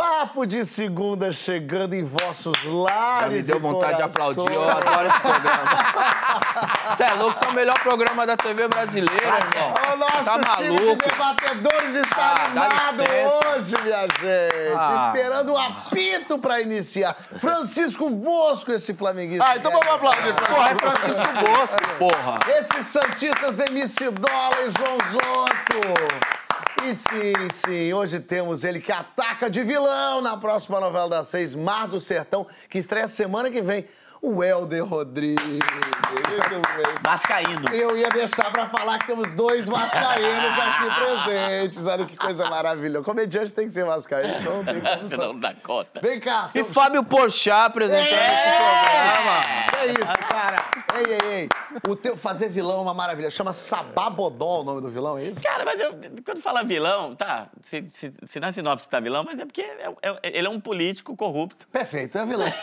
Papo de segunda chegando em vossos lares. Já me deu e vontade de corações. aplaudir, eu adoro esse programa. Você é louco, você é o melhor programa da TV brasileira, irmão. O nosso Tá time de debatedores está Ah, animado hoje, minha gente. Ah. Esperando o apito para iniciar. Francisco Bosco, esse flamenguista. Ah, então vamos aplaudir. Porra, é Francisco Bosco, porra. Esses Santistas MC Dola e João Zotto. E sim, sim, hoje temos ele que ataca de vilão na próxima novela das seis, Mar do Sertão, que estreia semana que vem. O Helder Rodrigues. Vascaíno. Eu ia deixar pra falar que temos dois mascarenos aqui presentes. Olha que coisa maravilhosa. Comediante tem que ser mascarenho, então não tem como não dá conta. Vem cá, E seu... Fábio Porchat apresentando esse programa. É isso, cara. Ei, ei, ei. O teu fazer vilão é uma maravilha. Chama Sababodó o nome do vilão, é isso? Cara, mas eu, quando fala vilão, tá, se, se, se na sinopse tá vilão, mas é porque é- é- ele é um político corrupto. Perfeito, é vilão.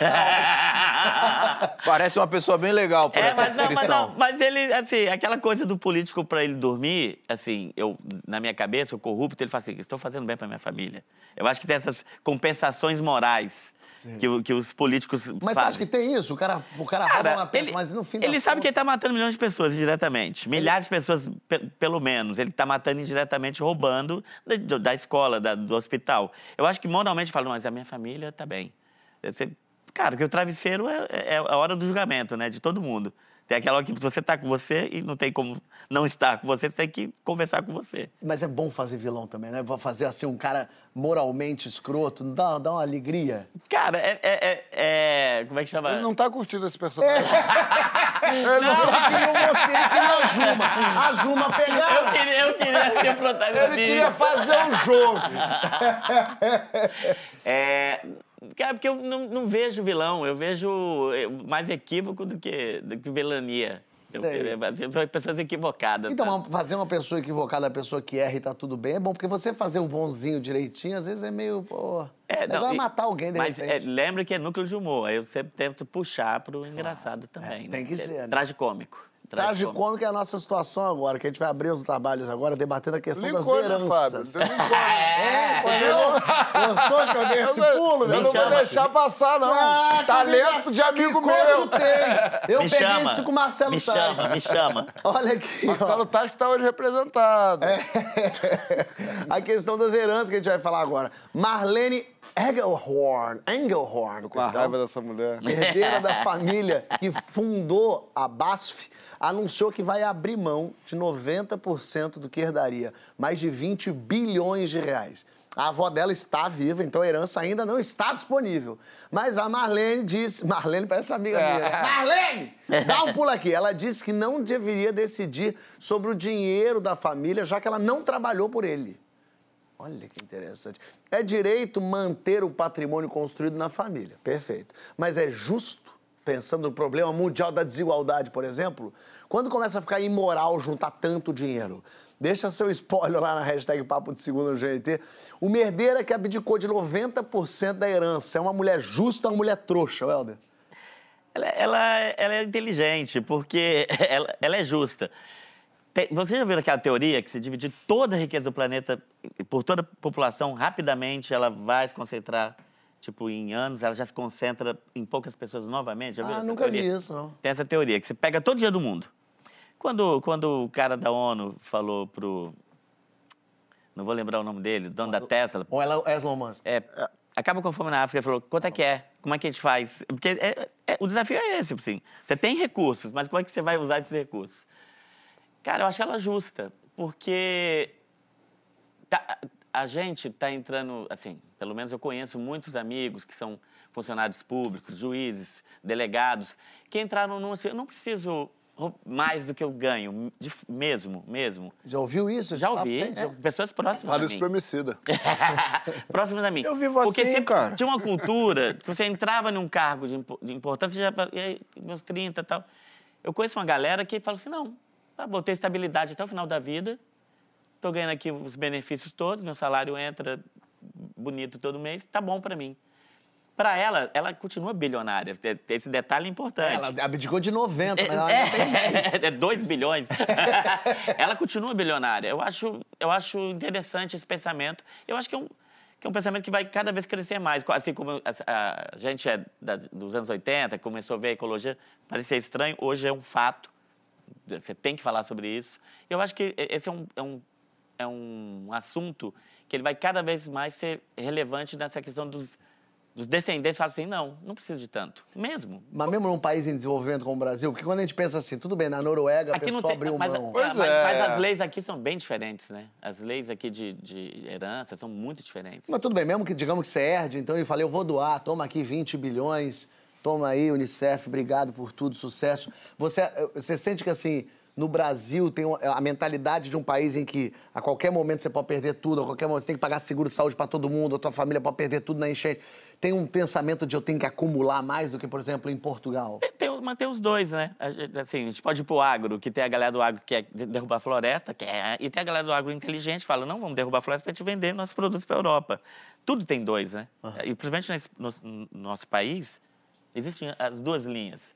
Parece uma pessoa bem legal por É, essa mas, não, mas, não, mas ele, assim, aquela coisa do político pra ele dormir, assim, eu, na minha cabeça, o corrupto, ele fala assim, estou fazendo bem pra minha família. Eu acho que tem essas compensações morais que, que os políticos Mas você fazem. acha que tem isso? O cara, o cara rouba Cara, uma peça, ele, mas no fim ele sabe que ele tá matando milhões de pessoas indiretamente. Milhares de pessoas, pe- pelo menos. Ele tá matando indiretamente, roubando da, da escola, da- do hospital. Eu acho que moralmente fala, mas a minha família tá bem. Você- cara, porque o travesseiro é, é a hora do julgamento, né? De todo mundo. Tem aquela hora que você tá com você e não tem como não estar com você, você tem que conversar com você. Mas é bom fazer vilão também, né? Vou fazer assim um cara moralmente escroto, dá, dá uma alegria. Cara, é. é- é- é- como é que chama? Ele não tá curtindo esse personagem. Não, ele queria você, ele queria a Juma. A Juma Eu pegava. queria, eu queria ser protagonista. Ele queria fazer um jogo. É, cara, porque eu não, não vejo vilão, eu vejo eh, mais equívoco do que, do que vilania. Eu, são pessoas equivocadas. Então, tá? fazer uma pessoa equivocada, a pessoa que erra e tá tudo bem, é bom, porque você fazer o bonzinho direitinho, às vezes é meio, pô... É, não, vai e- matar alguém, de Mas é, lembra que é núcleo de humor, aí eu sempre tento puxar pro engraçado também. É, tem né? que ser, né? Traje cômico. Tragicômico é a nossa situação agora, que a gente vai abrir os trabalhos agora, debatendo a questão Lincou, das né, Fábio? heranças. Você lincou, né? É, Gostou que eu dei esse pulo, Eu não vou deixar passar, não. Ah, Talento que de amigo que meu. tem? Eu Me peguei chama. isso com o Marcelo Me Tais. chama, me chama. Olha aqui, ó. Marcelo Tati tá hoje representado. É. A questão das heranças que a gente vai falar agora. Marlene Engelhorn, Engelhorn, Com a raiva dessa mulher. herdeira da família que fundou a BASF, anunciou que vai abrir mão de 90% do que herdaria, mais de 20 bilhões de reais. A avó dela está viva, então a herança ainda não está disponível. Mas a Marlene disse. Marlene parece amiga minha. né? Marlene! Dá um pulo aqui. Ela disse que não deveria decidir sobre o dinheiro da família, já que ela não trabalhou por ele. Olha que interessante. É direito manter o patrimônio construído na família. Perfeito. Mas é justo, pensando no problema mundial da desigualdade, por exemplo, quando começa a ficar imoral juntar tanto dinheiro? Deixa seu spoiler lá na hashtag Papo de Segunda no GNT. Uma herdeira que abdicou de 90% da herança. É uma mulher justa uma mulher trouxa, Helder? Ela, ela, ela é inteligente, porque ela, ela é justa. Tem- você já viu aquela teoria que se dividir toda a riqueza do planeta por toda a população, rapidamente ela vai se concentrar, tipo, em anos, ela já se concentra em poucas pessoas novamente? Já viu Ah, nunca vi teoria? isso, não. Tem essa teoria, que você pega todo dia do mundo. Quando, quando o cara da ONU falou pro... Não vou lembrar o nome dele, dono da Tesla, Ou ela é Elon Musk? é, acaba com a fome na África, falou, quanto é que é? Como é que a gente faz? Porque é- é- o desafio é esse, assim. Você tem recursos, mas como é que você vai usar esses recursos? Cara, eu acho ela justa, porque tá- a gente está entrando, assim, pelo menos eu conheço muitos amigos que são funcionários públicos, juízes, delegados, que entraram num assim, eu não preciso mais do que eu ganho, de- mesmo, mesmo. Já ouviu isso? Já ouvi, já- pessoas próximas Fala a isso mim. Próximo da mim. Eu vivo Porque assim, você cara. tinha uma cultura que você entrava num cargo de, de importância, já e aí, meus 30 e tal. Eu conheço uma galera que fala assim, não, tá bom, tenho estabilidade até o final da vida, tô ganhando aqui os benefícios todos, meu salário entra bonito todo mês, tá bom para mim. Pra ela, ela continua bilionária. Tem Esse detalhe é importante. Ela abdicou de 90, mas ela ainda tem 10. É, é 2 bilhões. ela continua bilionária. Eu acho, eu acho interessante esse pensamento. Eu acho que é um, que é um pensamento que vai cada vez crescer mais. Assim como a, a gente é da- dos anos 80, começou a ver a ecologia, parecia estranho, hoje é um fato. Você tem que falar sobre isso. Eu acho que esse é um, é um, é um assunto que ele vai cada vez mais ser relevante nessa questão dos, dos descendentes. Falam assim, não, não precisa de tanto. Mesmo. Mas mesmo num país em desenvolvimento como o Brasil, porque quando a gente pensa assim, tudo bem, na Noruega a Aqui não pessoa tem, abriu mas, mão. Mas- é. mas as leis aqui são bem diferentes, né? As leis aqui de, de herança são muito diferentes. Mas tudo bem, mesmo que digamos que você herde, então eu falei, eu vou doar, toma aqui 20 bilhões, toma aí, Unicef, obrigado por tudo, sucesso. Você, você sente que assim, no Brasil tem a mentalidade de um país em que a qualquer momento você pode perder tudo, a qualquer momento você tem que pagar seguro de saúde para todo mundo, a tua família pode perder tudo na enchente. Tem um pensamento de eu tenho que acumular mais do que, por exemplo, em Portugal. Tem- mas tem os dois, né? A gente- Assim, a gente pode ir pro agro, que tem a galera do agro que quer de- derrubar a floresta, quer, e tem a galera do agro inteligente que fala, não, vamos derrubar a floresta para a gente vender nossos produtos para a Europa. Tudo tem dois, né? E principalmente nesse- no, no nosso país, existem as duas linhas.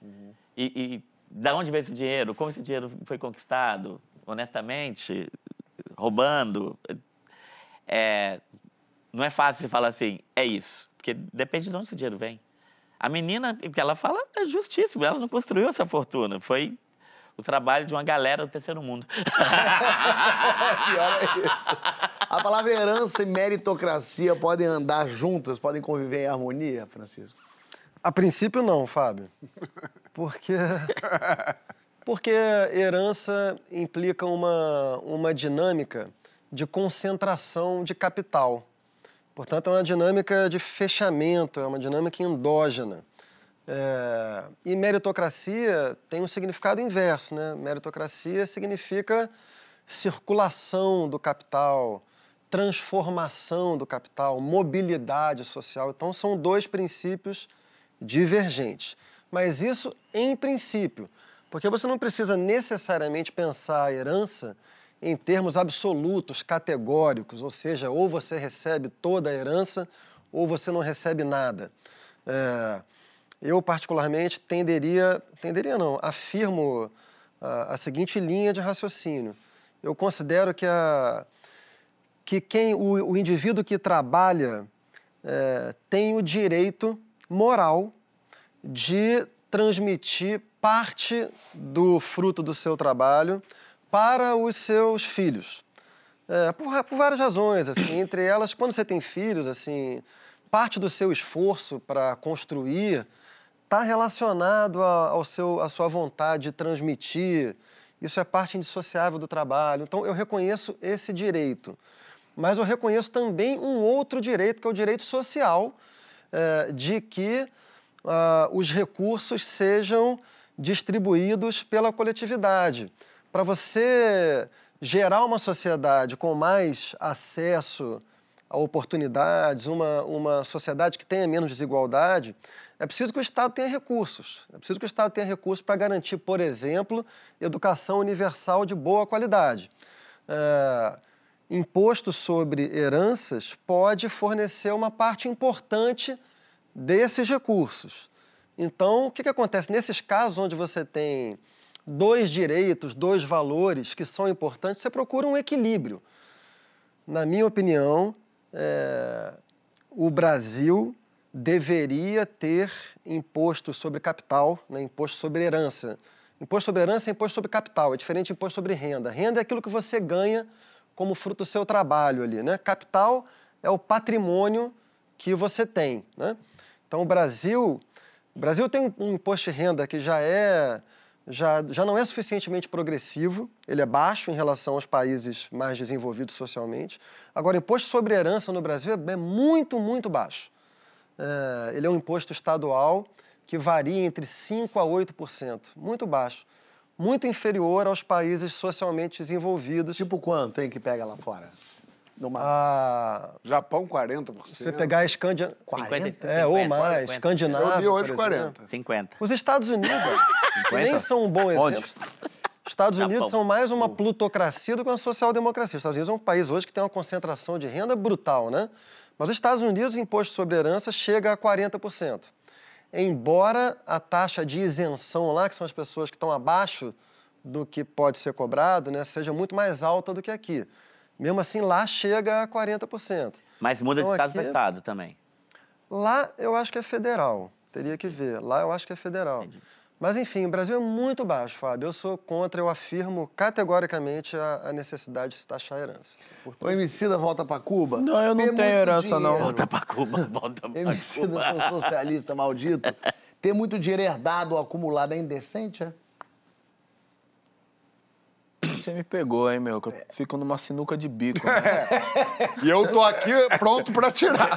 E, e da onde veio esse dinheiro? Como esse dinheiro foi conquistado? Honestamente, roubando? É, não é fácil falar assim, é isso. Porque depende de onde esse dinheiro vem. A menina, o que ela fala é justíssimo. Ela não construiu essa fortuna. Foi o trabalho de uma galera do terceiro mundo. Pior é isso. A palavra herança e meritocracia podem andar juntas, podem conviver em harmonia, Francisco? A princípio, não, Fábio. Porque. Porque herança implica uma, uma dinâmica de concentração de capital. Portanto, é uma dinâmica de fechamento, é uma dinâmica endógena. É, e meritocracia tem um significado inverso, né? Meritocracia significa circulação do capital, transformação do capital, mobilidade social. Então, são dois princípios divergentes. Mas isso em princípio, porque você não precisa necessariamente pensar a herança em termos absolutos, categóricos, ou seja, ou você recebe toda a herança ou você não recebe nada. É, eu, particularmente, tenderia, tenderia não, afirmo a, a seguinte linha de raciocínio. Eu considero que, a, que quem, o, o indivíduo que trabalha é, tem o direito moral de transmitir parte do fruto do seu trabalho para os seus filhos. É, por, por várias razões, assim, entre elas, quando você tem filhos, assim, parte do seu esforço para construir está relacionado a, ao seu, à sua vontade de transmitir. Isso é parte indissociável do trabalho. Então, eu reconheço esse direito. Mas eu reconheço também um outro direito, que é o direito social, é, de que ah, os recursos sejam distribuídos pela coletividade. Para você gerar uma sociedade com mais acesso a oportunidades, uma, uma sociedade que tenha menos desigualdade, é preciso que o Estado tenha recursos. É preciso que o Estado tenha recursos para garantir, por exemplo, educação universal de boa qualidade. É, imposto sobre heranças pode fornecer uma parte importante desses recursos. Então, o que, que acontece? Nesses casos onde você tem dois direitos, dois valores que são importantes, você procura um equilíbrio. Na minha opinião, é, o Brasil deveria ter imposto sobre capital, né, imposto sobre herança. Imposto sobre herança é imposto sobre capital, é diferente de imposto sobre renda. Renda é aquilo que você ganha como fruto do seu trabalho ali, né? Capital é o patrimônio que você tem, né? Então o Brasil, o Brasil tem um imposto de renda que já é já, já não é suficientemente progressivo, ele é baixo em relação aos países mais desenvolvidos socialmente. Agora, o imposto sobre herança no Brasil é muito, muito baixo. É, ele é um imposto estadual que varia entre 5% a 8%, muito baixo. Muito inferior aos países socialmente desenvolvidos. Tipo quanto, hein, que pega lá fora? Numa... A, Japão, 40%. se você pegar a Escandinávia... 50, É, ou 50, mais, 50. Escandinávia, Eu li hoje por exemplo. 40. 50. Os Estados Unidos, que nem são um bom Onde? exemplo. Os Estados Japão. Unidos são mais uma plutocracia do que uma social-democracia. Os Estados Unidos é um país hoje que tem uma concentração de renda brutal, né? Mas nos Estados Unidos, o imposto sobre herança chega a 40%. Embora a taxa de isenção lá, que são as pessoas que estão abaixo do que pode ser cobrado, né, seja muito mais alta do que aqui. Mesmo assim, lá chega a 40%. Mas muda de Então, estado aqui- para estado também. Lá eu acho que é federal. Teria que ver. Lá eu acho que é federal. Mas enfim, o Brasil é muito baixo, Fábio. Eu sou contra, eu afirmo categoricamente a, a necessidade de se taxar a herança. O Emicida volta pra Cuba? Não, eu não tenho herança, não. dinheiro. Volta pra Cuba, volta pra Emicida, Cuba. seu socialista maldito. Ter muito dinheiro herdado ou acumulado é indecente, é? Você me pegou, hein, meu? Que eu fico numa sinuca de bico. né? E eu tô aqui pronto pra tirar.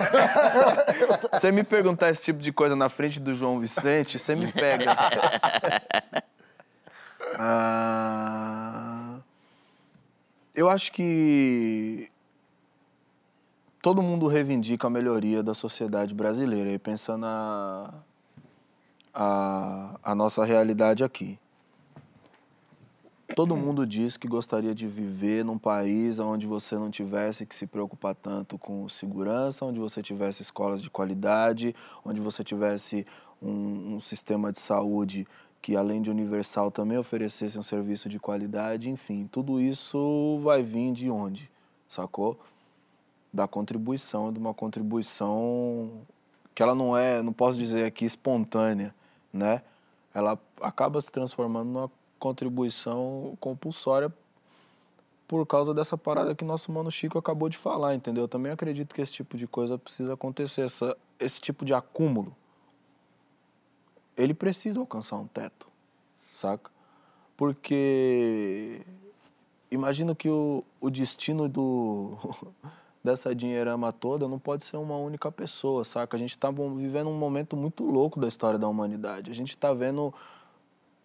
Você me perguntar esse tipo de coisa na frente do João Vicente, você me pega. Ah, eu acho que todo mundo reivindica a melhoria da sociedade brasileira, e pensando a, a, a nossa realidade aqui. Todo mundo diz que gostaria de viver num país onde você não tivesse que se preocupar tanto com segurança, onde você tivesse escolas de qualidade, onde você tivesse um, um sistema de saúde que, além de universal, também oferecesse um serviço de qualidade. Enfim, tudo isso vai vir de onde? Sacou? Da contribuição, de uma contribuição que ela não é, não posso dizer aqui espontânea, né? Ela acaba se transformando numa contribuição compulsória por causa dessa parada que nosso mano Chico acabou de falar, entendeu? Eu também acredito que esse tipo de coisa precisa acontecer, essa, esse tipo de acúmulo. Ele precisa alcançar um teto, saca? Porque imagino que o, o destino do dessa dinheirama toda não pode ser uma única pessoa, saca? A gente está vivendo um momento muito louco da história da humanidade. A gente está vendo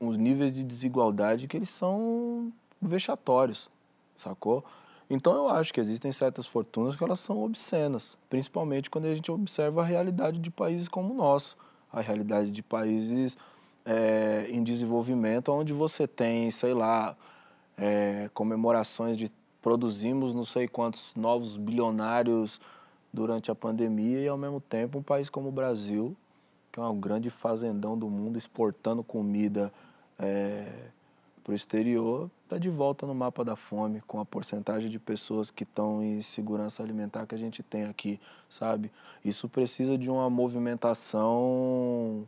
uns níveis de desigualdade que eles são vexatórios, sacou? Então eu acho que existem certas fortunas que elas são obscenas, principalmente quando a gente observa a realidade de países como o nosso, a realidade de países é, em desenvolvimento, onde você tem, sei lá, é, comemorações de produzimos não sei quantos novos bilionários durante a pandemia e ao mesmo tempo um país como o Brasil, que é um grande fazendão do mundo, exportando comida para o exterior, está de volta no mapa da fome, com a porcentagem de pessoas que estão em segurança alimentar que a gente tem aqui, sabe? Isso precisa de uma movimentação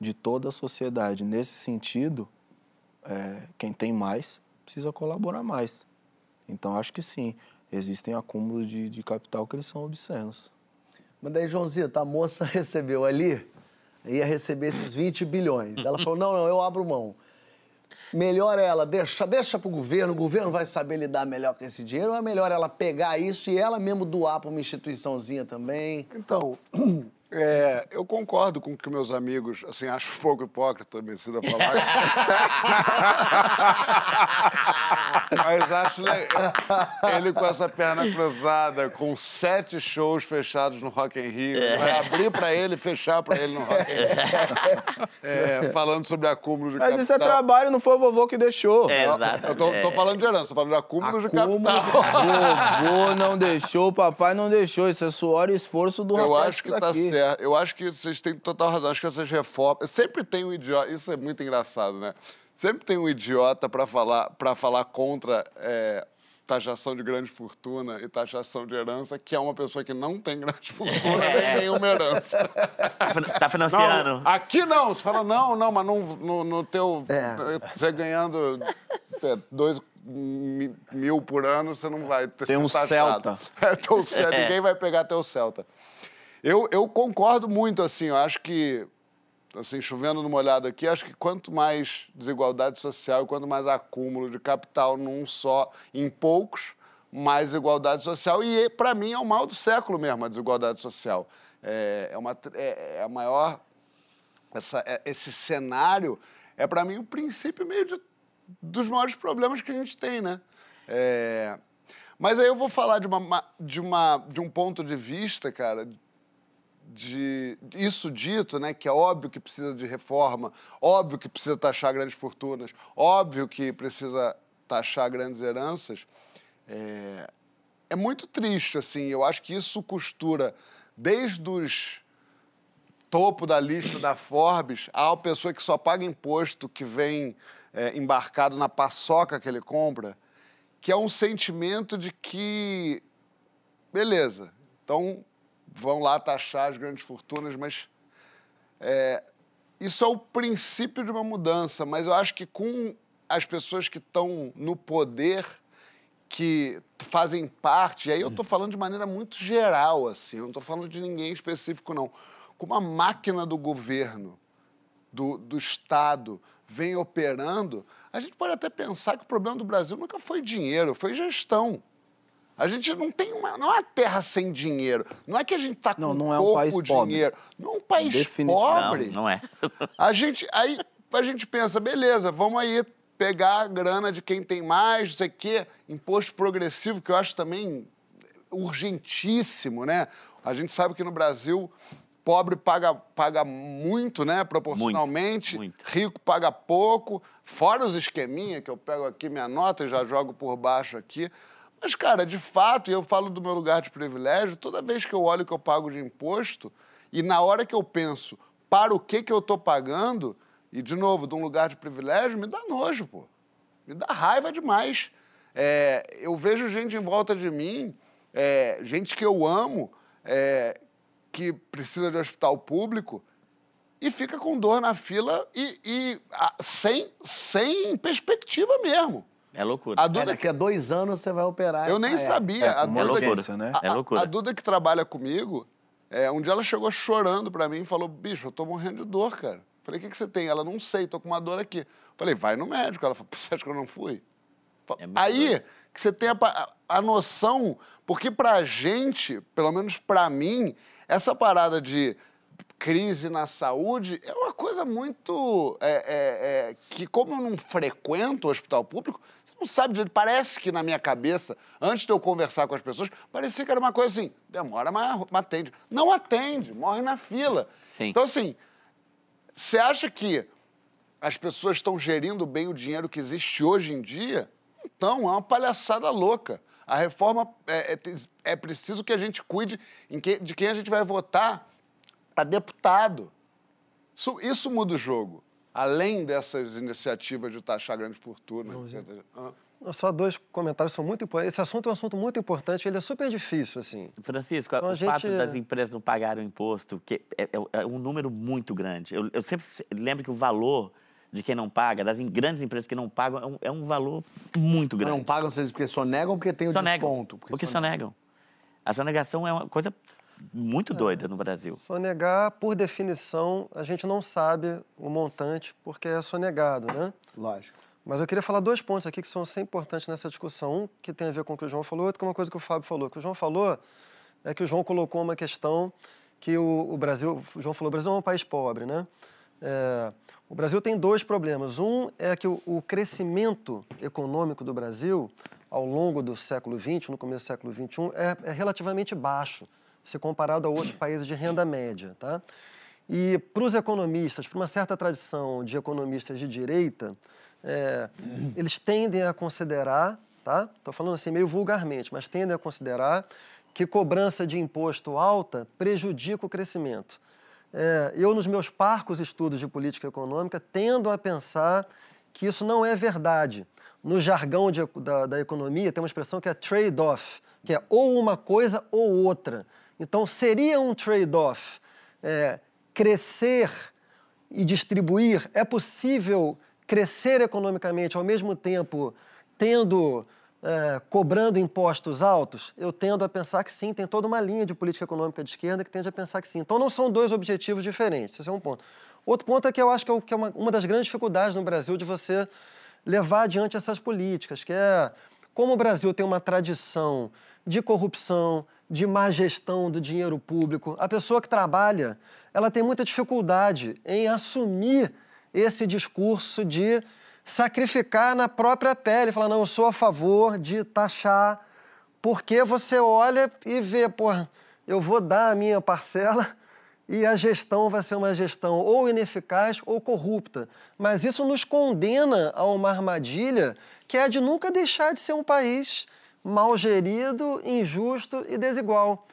de toda a sociedade. Nesse sentido, é, quem tem mais precisa colaborar mais. Então, acho que sim, existem acúmulos de, de capital que eles são obscenos. Mas daí, Joãozito, a moça recebeu ali, ia receber esses 20 bilhões. Ela falou, não, não, eu abro mão. Melhor ela deixa, deixa pro governo, o governo vai saber lidar melhor com esse dinheiro, ou é melhor ela pegar isso e ela mesmo doar para uma instituiçãozinha também? Então, é, eu concordo com o que meus amigos, assim, acho um pouco hipócrita me ensina a falar. Mas acho legal. Ele com essa perna cruzada, com sete shows fechados no Rock in Rio, vai abrir pra ele e fechar pra ele no Rock in Rio. É, falando sobre acúmulo de Mas capital. isso é trabalho, não foi o vovô que deixou. É, Eu tô, tô falando de herança, tô falando de acúmulo, de Acúmulo capital. Vovô não deixou, papai não deixou. Isso é suor e esforço do Eu rapaz acho que tá tá aqui. certo. Eu acho que vocês têm total razão. Acho que essas reformas. Sempre tem um idiota. Isso é muito engraçado, né? Sempre tem um idiota para falar, pra falar contra é, taxação de grande fortuna e taxação de herança, que é uma pessoa que não tem grande fortuna nem nenhuma herança. Tá fin- Tá Não, financiando. aqui não. Você fala, não, não, mas no, no, no teu. É. Você ganhando é, dois mi- mil por ano, você não vai ter Tem um ser Celta. taxado. É, teu Celta. Ninguém vai pegar teu Celta. Eu, eu concordo muito, assim, eu acho que, assim, chovendo numa olhada aqui, acho que quanto mais desigualdade social e quanto mais acúmulo de capital num só, em poucos, mais igualdade social. E, para mim, é o mal do século mesmo, a desigualdade social. É, é, uma, é, é a maior essa- é- esse cenário é, para mim, o princípio meio de- dos maiores problemas que a gente tem, né? É, mas aí eu vou falar de, uma, ma- de, uma, de um ponto de vista, cara, de isso dito, né, que é óbvio que precisa de reforma, óbvio que precisa taxar grandes fortunas, óbvio que precisa taxar grandes heranças. É, é muito triste, assim. Eu acho que isso costura desde os topo da lista da Forbes a pessoa que só paga imposto que vem é, embarcado na paçoca que ele compra, que é um sentimento de que, beleza, então vão lá taxar as grandes fortunas, mas é, isso é o princípio de uma mudança. Mas eu acho que com as pessoas que estão no poder, que fazem parte, e aí eu estou falando de maneira muito geral, assim, eu não estou falando de ninguém específico, não. Como a máquina do governo, do, do Estado, vem operando, a gente pode até pensar que o problema do Brasil nunca foi dinheiro, foi gestão. A gente não tem uma, não é uma terra sem dinheiro. Não é que a gente está com Não, não é um pouco país pobre. dinheiro. Não é um país Definitivamente. pobre. Não, não é. A gente, aí a gente pensa, beleza, vamos aí pegar a grana de quem tem mais, não sei o quê, imposto progressivo, que eu acho também urgentíssimo, né? A gente sabe que no Brasil pobre paga, paga muito, né, proporcionalmente, Muito, muito. rico paga pouco, fora os esqueminha que eu pego aqui minha nota e já jogo por baixo aqui. Mas, cara, de fato, e eu falo do meu lugar de privilégio, toda vez que eu olho que eu pago de imposto, e na hora que eu penso para o que, que eu estou pagando, e, de novo, de um lugar de privilégio, me dá nojo, pô. Me dá raiva demais. É, eu vejo gente em volta de mim, é, gente que eu amo, é, que precisa de hospital público, e fica com dor na fila e, e, ah, sem, sem perspectiva mesmo. É loucura. A É, Duda daqui a dois anos você vai operar. eu nem hernia. sabia. É, a, uma É Duda, loucura. urgência, né? a- É loucura. a Duda que trabalha comigo, é, um dia ela chegou chorando pra mim e falou: bicho, eu tô morrendo de dor, cara. Falei, o que, que você tem? Ela, não sei, tô com uma dor aqui. Falei, vai no médico. Ela falou, você acha que eu não fui? É Aí doido. que você tem a, a noção, porque pra gente, pelo menos pra mim, essa parada de crise na saúde é uma coisa muito. é, é, é, que, como eu não frequento o hospital público, não sabe direito. Parece que na minha cabeça, antes de eu conversar com as pessoas, parecia que era uma coisa assim: demora, mas, atende. Não atende, morre na fila. Sim. Então, assim, você acha que as pessoas estão gerindo bem o dinheiro que existe hoje em dia? Então, é uma palhaçada louca. A reforma é, é, é preciso que a gente cuide que- de quem a gente vai votar para deputado. Isso, isso muda o jogo. Além dessas iniciativas de taxar grande fortuna. Ah, Só dois comentários são muito importantes. Esse assunto é um assunto muito importante, ele é super difícil, assim. Francisco, Então, o fato gente- das empresas não pagarem o imposto que é, é- é um número muito grande. Eu, eu sempre se- lembro que o valor de quem não paga, das grandes empresas que não pagam, é um, é um valor muito grande. Não pagam vocês porque sonegam ou porque tem o Só negam. desconto? Porque só negam. A sonegação é uma coisa muito doida no Brasil. Sonegar, por definição, a gente não sabe o montante porque é sonegado, né? Lógico. Mas eu queria falar dois pontos aqui que são sempre importantes nessa discussão. Um que tem a ver com o que o João falou, outro que é uma coisa que o Fábio falou. O que o João falou é que o João colocou uma questão que o, o Brasil, o João falou, o Brasil é um país pobre, né? É, o Brasil tem dois problemas. Um é que o, o crescimento econômico do Brasil ao longo do século XX, no começo do século XXI, é, é relativamente baixo, se comparado a outros países de renda média, tá? E para os economistas, para uma certa tradição de economistas de direita, é, eles tendem a considerar, tá? Estou falando assim meio vulgarmente, mas tendem a considerar que cobrança de imposto alta prejudica o crescimento. É, eu, nos meus parcos estudos de política econômica, tendo a pensar que isso não é verdade. No jargão de- da, da economia, tem uma expressão que é trade-off, que é ou uma coisa ou outra. Então, seria um trade-off é, crescer e distribuir? É possível crescer economicamente ao mesmo tempo tendo é, cobrando impostos altos? Eu tendo a pensar que sim, tem toda uma linha de política econômica de esquerda que tende a pensar que sim. Então não são dois objetivos diferentes, esse é um ponto. Outro ponto é que eu acho que é, é uma, uma das grandes dificuldades no Brasil de você levar adiante essas políticas, que é como o Brasil tem uma tradição de corrupção, de má gestão do dinheiro público, a pessoa que trabalha, ela tem muita dificuldade em assumir esse discurso de sacrificar na própria pele, falar, não, eu sou a favor de taxar, porque você olha e vê, pô, eu vou dar a minha parcela e a gestão vai ser uma gestão ou ineficaz ou corrupta. Mas isso nos condena a uma armadilha que é a de nunca deixar de ser um país mal gerido, injusto e desigual.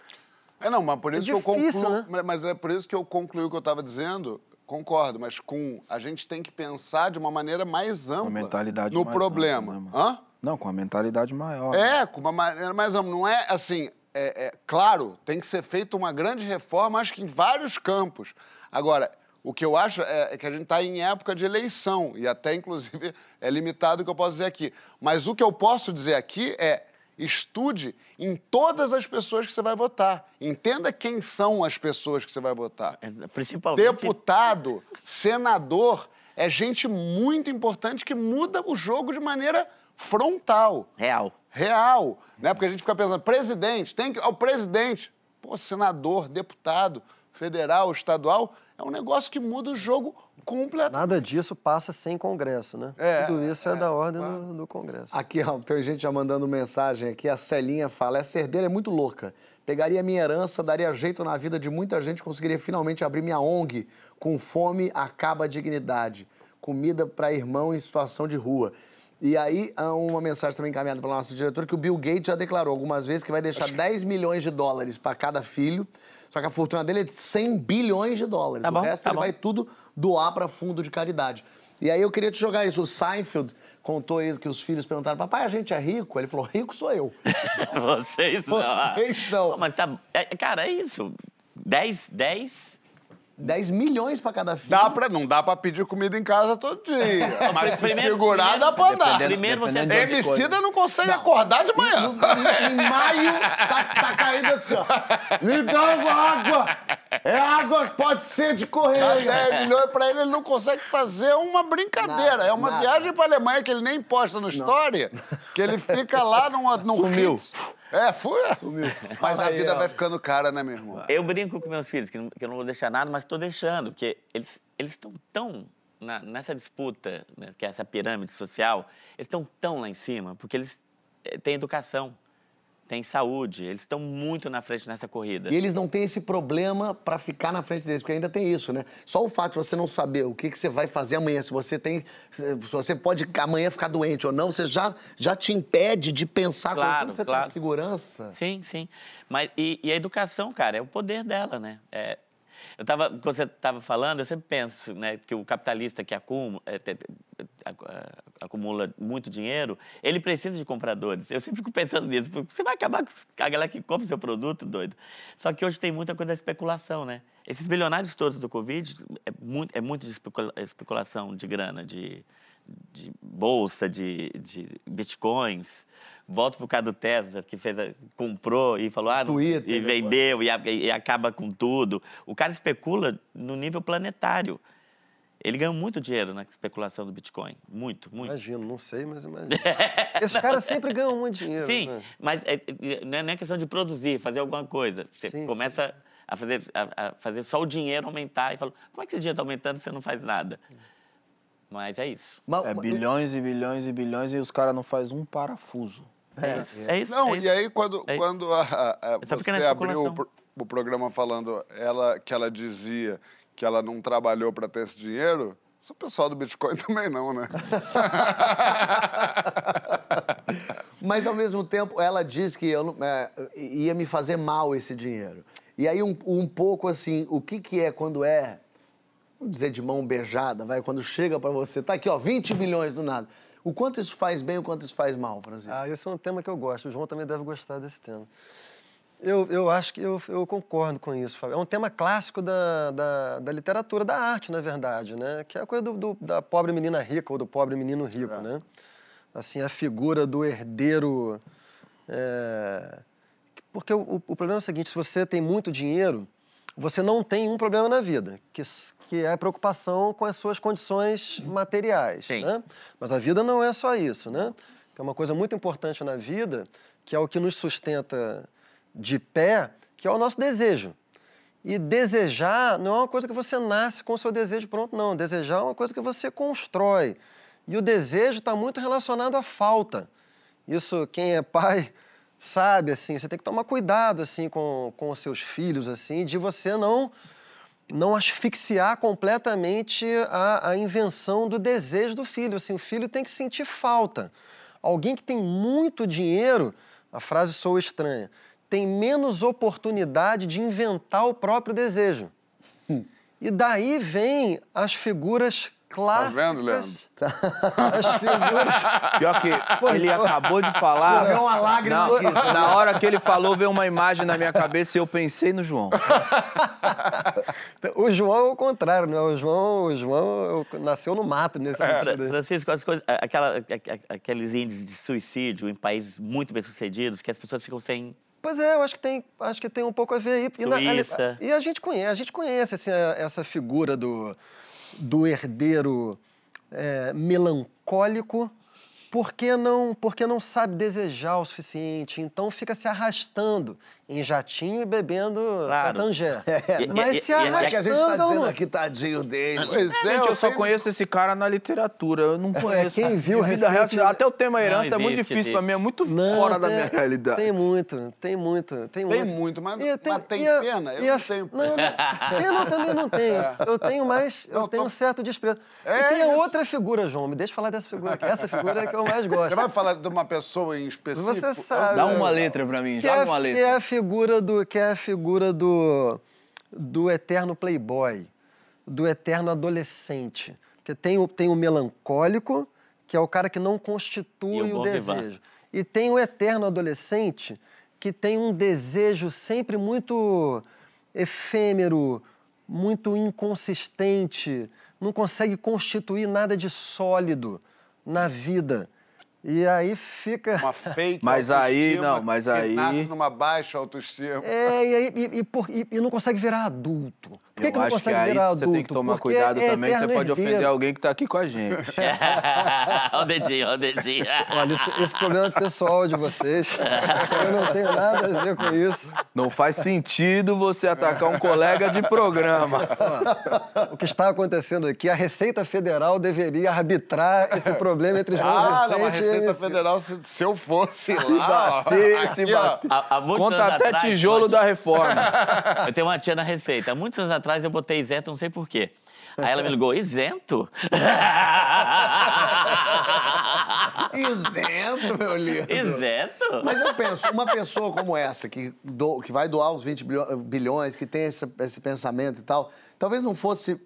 É, não, mas por É isso que eu difícil, concluo. né? mas- é por isso que eu concluí o que eu estava dizendo. Concordo, mas com a gente tem que pensar de uma maneira mais ampla mentalidade no mais problema. ampla, né? Hã? Não, com a mentalidade maior. né? É, com uma maneira mais ampla. Não é assim. É, é- claro, tem que ser feita uma grande reforma, acho que em vários campos. Agora, o que eu acho é, é que a gente está em época de eleição, e até, inclusive, é limitado o que eu posso dizer aqui. Mas o que eu posso dizer aqui é estude em todas as pessoas que você vai votar. Entenda quem são as pessoas que você vai votar. É, Principalmente. Deputado, senador, é gente muito importante que muda o jogo de maneira frontal Real. real, né? Porque a gente fica pensando, presidente, tem que. O presidente, pô, senador, deputado, federal, estadual, é um negócio que muda o jogo completamente. Nada disso passa sem Congresso, né? É, Tudo isso é, é, da ordem claro. do, do Congresso. Aqui, ó, tem gente já mandando mensagem aqui. A Celinha fala: essa herdeira é muito louca. Pegaria minha herança, daria jeito na vida de muita gente, conseguiria finalmente abrir minha ONG. Com fome acaba a dignidade. Comida para irmão em situação de rua. E aí, há uma mensagem também encaminhada pela nossa diretora que o Bill Gates já declarou algumas vezes que vai deixar 10 milhões de dólares para cada filho. Só que a fortuna dele é de 100 bilhões de dólares. Tá o bom, resto tá ele bom. vai tudo doar para fundo de caridade. E aí eu queria te jogar isso. O Seinfeld contou isso que os filhos perguntaram: papai, a gente é rico? Ele falou: rico sou eu. Vocês não. Vocês não. Pô, Mas tá. é, cara, é isso. 10, 10. 10 milhões para cada filho. Dá pra, não dá pra pedir comida em casa todo dia. Mas se Primeiro- segurar, primeiro- dá pra andar. Primeiro você escolhe. Emicida não consegue acordar de manhã. No- em, em maio, tá, tá caindo assim, ó. Me dá uma água! É água que pode ser de Dá correio. 10 milhões pra ele, ele não consegue fazer uma brincadeira. Nada, é uma nada. viagem pra Alemanha que ele nem posta no Story, que ele fica lá num, num Sumiu. hits. É, fura. Mas a vida vai ficando cara, né, meu irmão? Eu brinco com meus filhos, que, não- que eu não vou deixar nada, mas estou deixando, porque eles eles estão tão na- nessa disputa, né, que é essa pirâmide social, eles estão tão lá em cima, porque eles eh, têm educação, têm saúde, eles estão muito na frente nessa corrida. E eles não têm esse problema para ficar na frente deles, porque ainda tem isso, né? Só o fato de você não saber o que, que você vai fazer amanhã, se você tem. Se você pode amanhã ficar doente ou não, você já, já te impede de pensar Claro, quando você claro. tem segurança. Sim, sim. Mas, e, e a educação, cara, é o poder dela, né? É, eu tava, quando você estava falando, eu sempre penso né, que o capitalista que acumula, é, acumula muito dinheiro, ele precisa de compradores. Eu sempre fico pensando nisso. Você vai acabar com a galera que compra o seu produto, doido. Só que hoje tem muita coisa da especulação, né? Esses bilionários todos do Covid é muito, é muito de especula- especulação de grana, de, de bolsa, de, de bitcoins. Volto pro caso do Tesla, que fez a- comprou e falou, ah, não- Twitter, e né, vendeu e, a- e acaba com tudo. O cara especula no nível planetário. Ele ganhou muito dinheiro na especulação do Bitcoin. Muito, muito. Imagino, não sei, mas imagino. Esses caras sempre ganham muito dinheiro. Sim, né? mas é- é- não é nem questão de produzir, fazer alguma coisa. Você Sim, começa a fazer, a, a fazer só o dinheiro aumentar e fala, como é que esse dinheiro está aumentando e você não faz nada? Mas é isso. Mas- É bilhões e bilhões e bilhões e os caras não fazem um parafuso. É, isso. É isso. Não, é isso. e aí quando, É quando a, a- você abriu o, o programa falando ela, que ela dizia que ela não trabalhou para ter esse dinheiro, isso o pessoal do Bitcoin também não, né? Mas ao mesmo tempo, ela diz que eu é, ia me fazer mal esse dinheiro. E aí, um, um pouco assim, o que, que é quando é, vamos dizer, de mão beijada, vai, quando chega pra você, tá aqui, ó, 20 milhões do nada. O quanto isso faz bem, o quanto isso faz mal, Francisco? Ah, esse é um tema que eu gosto. O João também deve gostar desse tema. Eu, eu acho que eu, eu concordo com isso, Fábio. É um tema clássico da, da, da literatura, da arte, na verdade, né? Que é a coisa do, do- da pobre menina rica ou do pobre menino rico, né? Assim, a figura do herdeiro... é, Porque o, o- problema é o seguinte, se você tem muito dinheiro, você não tem um problema na vida, que, que é a preocupação com as suas condições materiais, Sim. né? Mas a vida não é só isso, né? É uma coisa muito importante na vida, que é o que nos sustenta de pé, que é o nosso desejo. E desejar não é uma coisa que você nasce com o seu desejo pronto, não. Desejar é uma coisa que você constrói. E o desejo está muito relacionado à falta. Isso, quem é pai sabe, assim, você tem que tomar cuidado, assim, com, com os seus filhos, assim, de você não não asfixiar completamente a, a invenção do desejo do filho. Assim, o filho tem que sentir falta. Alguém que tem muito dinheiro, a frase soa estranha, tem menos oportunidade de inventar o próprio desejo. E daí vem as figuras clássicas. Tá vendo, Leandro? As figuras. Pior que ele acabou de falar. Escorreu uma lágrima na, aqui. na hora que ele falou, veio uma imagem na minha cabeça e eu pensei no João. O João é o contrário, né? O João, o João nasceu no mato nesse Fra- sentido. Francisco, as coisas, aquela, a- a- aqueles índices de suicídio em países muito bem-sucedidos que as pessoas ficam sem. Pois é, eu acho que tem, acho que tem um pouco a ver aí. E, na- Suíça. e a gente conhece, a gente conhece assim, a- essa figura do, do herdeiro é, melancólico, porque não, porque não sabe desejar o suficiente, então fica se arrastando em jatinho e bebendo Claro. patangé. E- Mas e- se Não é que a gente tá arrastando... dizendo aqui, tadinho dele. Pois é, Gente, eu só tenho- conheço esse cara na literatura. Eu não conheço. quem viu vida real, recente- Até o tema herança é muito existe, difícil pra mim, é muito Não, fora da tem- minha realidade. Tem muito, tem muito, tem muito. Tem muito, mas, E mas tem e a- pena? Eu e a- não tenho Não, não, pena eu também não tenho. Eu tenho mais, eu Não, tenho tô- um certo desprezo. É e tem a outra figura, João, me deixa falar dessa figura aqui. Essa figura é que eu mais gosto. Você vai falar de uma pessoa em específico? Você sabe. Dá uma letra pra mim, joga é, uma letra. Figura do que é a figura do do eterno playboy, do eterno adolescente, que tem o tem o melancólico, que é o cara que não constitui o o desejo. E tem o eterno adolescente, que tem um desejo sempre muito efêmero, muito inconsistente, não consegue constituir nada de sólido na vida. E aí fica Uma fake Mas aí, autoestima não, mas aí- nasce numa baixa autoestima. É, e, aí- e- e por- e- e não consegue virar adulto. Por que, eu que não acho consegue que aí virar você adulto? tem que tomar Porque cuidado é também, que você pode ofender herdeiro. alguém que tá aqui com a gente. Olha o dedinho, olha o dedinho. Olha, esse, esse problema é pessoal de vocês. Eu não tenho nada a ver com isso. Não faz sentido você atacar um colega de programa. O que está acontecendo aqui, a Receita Federal deveria arbitrar esse problema entre João Ah, não, a Vicente Receita. Federal, se, se eu fosse Se lá... bater, se aqui, ó, bater. Há muitos Conta até atrás, tijolo pode- da reforma. Eu tenho uma tia na Receita. Há muitos anos atrás eu botei isento, não sei porquê. Aí ela me ligou, isento? Isento, meu lindo. isento? Mas eu penso, uma pessoa como essa, que, do- que vai doar os 20 bilho- bilhões, que tem esse, esse pensamento e tal, talvez não fosse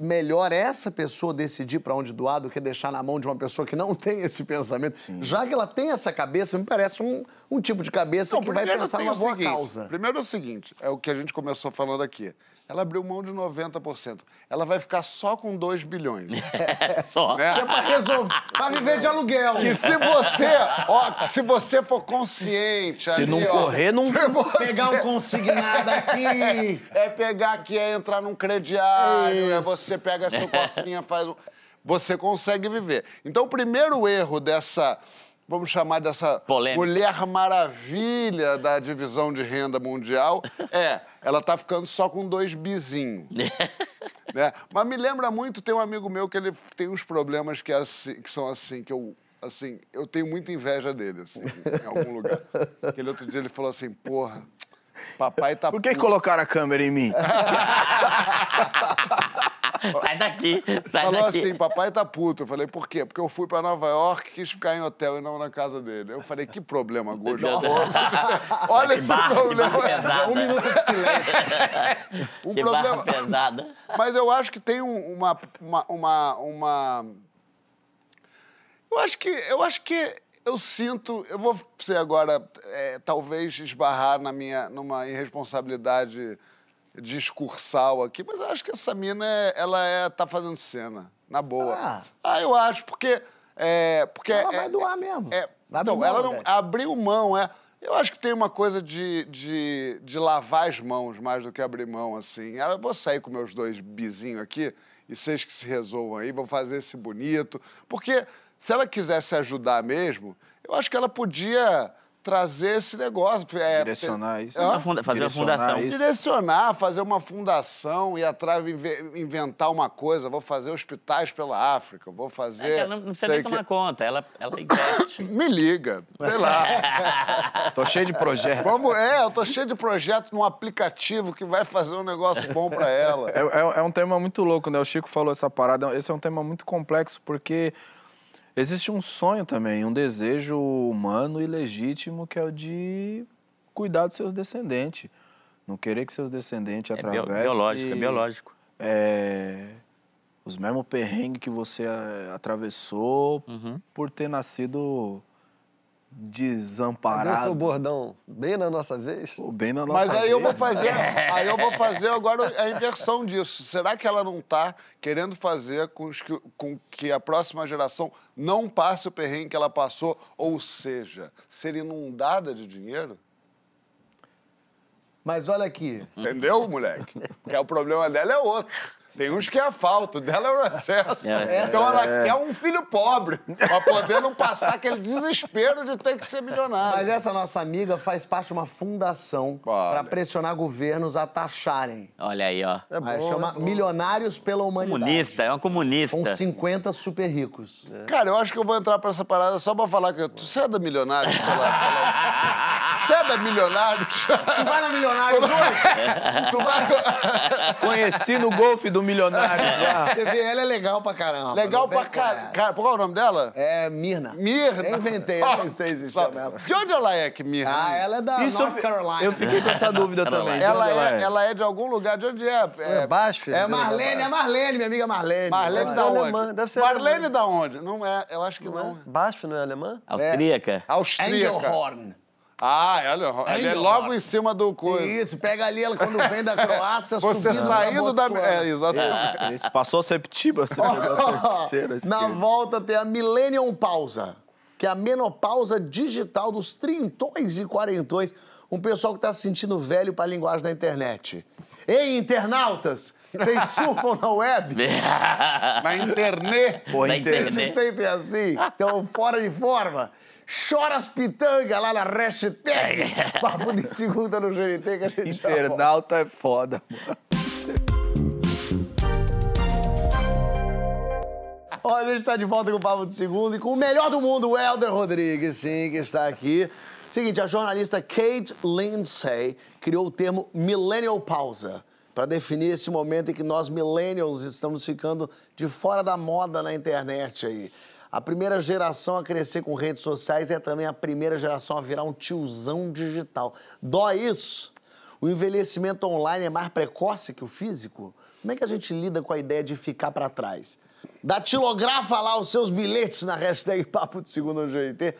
melhor essa pessoa decidir para onde doar do que deixar na mão de uma pessoa que não tem esse pensamento. Já que ela tem essa cabeça, me parece um, um tipo de cabeça Não, que vai pensar o boa seguinte, causa. Primeiro é o seguinte, é o que a gente começou falando aqui. Ela abriu mão de 90%. Ela vai ficar só com 2 bilhões. Só. né? É pra resolver, pra viver de aluguel. E se você, ó, se você for consciente Se ali, não ó, correr, não- se você- Pegar um consignado aqui. É pegar aqui, é entrar num crediário, é Isso. Você pega a sua cocinha, faz um... Você consegue viver. Então, o primeiro erro dessa, vamos chamar dessa Polêmica. mulher maravilha da divisão de renda mundial é, ela tá ficando só com dois bizinhos. né? Mas me lembra muito, tem um amigo meu que ele tem uns problemas que, é assim- que são assim, que eu, assim, eu tenho muita inveja dele, assim, em algum lugar. Aquele outro dia ele falou assim, porra, papai tá Por que puto. colocaram a câmera em mim? Sai daqui, sai Falou daqui. assim, papai tá puto. Eu falei, por quê? Porque eu fui pra Nova York, quis ficar em hotel e não na casa dele. Eu falei, que problema gostoso. Olha esse barra, que problema. barra pesada. Um minuto de silêncio. um que problema. barra pesada. Mas eu acho que tem um- uma, uma, uma, uma- Eu acho que. Eu acho que eu sinto. Eu vou ser agora, é, talvez, esbarrar na minha, numa irresponsabilidade discursal aqui, mas eu acho que essa mina, é- ela é, tá fazendo cena, na boa. Ah. Ah, eu acho, porque. É, porque Ela é- vai doar mesmo. é, Vai então, mão, ela não abriu mão, é. Eu acho que tem uma coisa de, de, de lavar as mãos mais do que abrir mão, assim. Ela, eu vou sair com meus dois bizinhos aqui e vocês que se resolvam aí, vão fazer esse bonito. Porque se ela quisesse ajudar mesmo, eu acho que ela podia trazer esse negócio. é, Direcionar isso. Hã? Uma fazer uma Direcionar fundação. isso. Direcionar, fazer uma fundação, ir atrás, inve- inventar uma coisa. Vou fazer hospitais pela África, vou fazer. É ela não precisa nem que- tomar conta, ela, ela investe. Me liga, sei lá. Tô cheio de projetos. Vamos, é, eu tô cheio de projeto num aplicativo que vai fazer um negócio bom pra ela. É, é- é um tema muito louco, né? O Chico falou essa parada. Esse é um tema muito complexo porque Existe um sonho também, um desejo humano e legítimo que é o de cuidar dos seus descendentes. Não querer que seus descendentes É atravessem... biológico, é biológico. é, os mesmos perrengues que você é, atravessou Uhum. por ter nascido Cadê o desamparado. seu bordão? Bem na nossa vez? Pô, Bem na nossa Mas aí eu vou vez. fazer, aí eu vou fazer agora a inversão disso. Será que ela não está querendo fazer com que, com que a próxima geração não passe o perrengue que ela passou, ou seja, ser inundada de dinheiro? Mas olha aqui. Entendeu, moleque? Porque o problema dela é outro. Tem uns que é falta, o dela é o excesso. É, então ela quer um filho pobre, pra poder não passar aquele desespero de ter que ser milionário. Mas essa nossa amiga faz parte de uma fundação para pressionar governos a taxarem. Olha aí, ó. É bom, chama é. Milionários pela Humanidade. Comunista, é uma comunista. Com 50 super ricos. Cara, eu acho que eu vou entrar pra essa parada só pra falar que eu- você é da Milionários? Pela, pela... Você é da Milionários? Tu vai na Milionários hoje? tu vai... Conheci no golfe do Milionários lá. Você vê, ela é legal pra caramba. Legal pra com caralho. essa. Cara, qual é o nome dela? É Mirna. Mirna. Eu inventei, eu nem sei se chama ela. De onde ela é que Mirna? Ah, ela é da Isso eu, North Carolina. eu fiquei com essa dúvida também. de Ela onde é, ela é de algum lugar. De onde é? É baixo, filho? É Marlene, é Marlene, minha amiga Marlene. Marlene Deve da ser onde? alemã, deve ser Marlene alemã. da onde? Não é, eu acho que não. Baixo, não é alemã? Austríaca. Austríaca. Engelhorn. Ah, olha, ela é Engelhorn. logo em cima do coisa. Isso, pega ali ela quando vem da Croácia, Você subindo saindo da... É, exatamente. Esse Passou a Septiba, você pegou a terceira Na esquerda. volta tem a Millennium Pausa, que é a menopausa digital dos trintões e quarentões. Um pessoal que tá se sentindo velho pra linguagem da internet. Ei, internautas! Vocês surfam na web? Na internet. Pô, Da inter- Vocês se internet. sentem assim? Estão fora de forma? Chora as pitangas lá na hashtag Papo de Segunda no GNT que a gente internauta é foda, mano. Olha, a gente está de volta com o Papo de Segundo e com o melhor do mundo, o Helder Rodrigues, sim, que está aqui. Seguinte, a jornalista Kate Lindsay criou o termo Millennial Pausa para definir esse momento em que nós millennials estamos ficando de fora da moda na internet aí. A primeira geração a crescer com redes sociais é também a primeira geração a virar um tiozão digital. Dói isso? O envelhecimento online é mais precoce que o físico? Como é que a gente lida com a ideia de ficar para trás? Datilografa lá os seus bilhetes na hashtag Papo de Segunda GNT.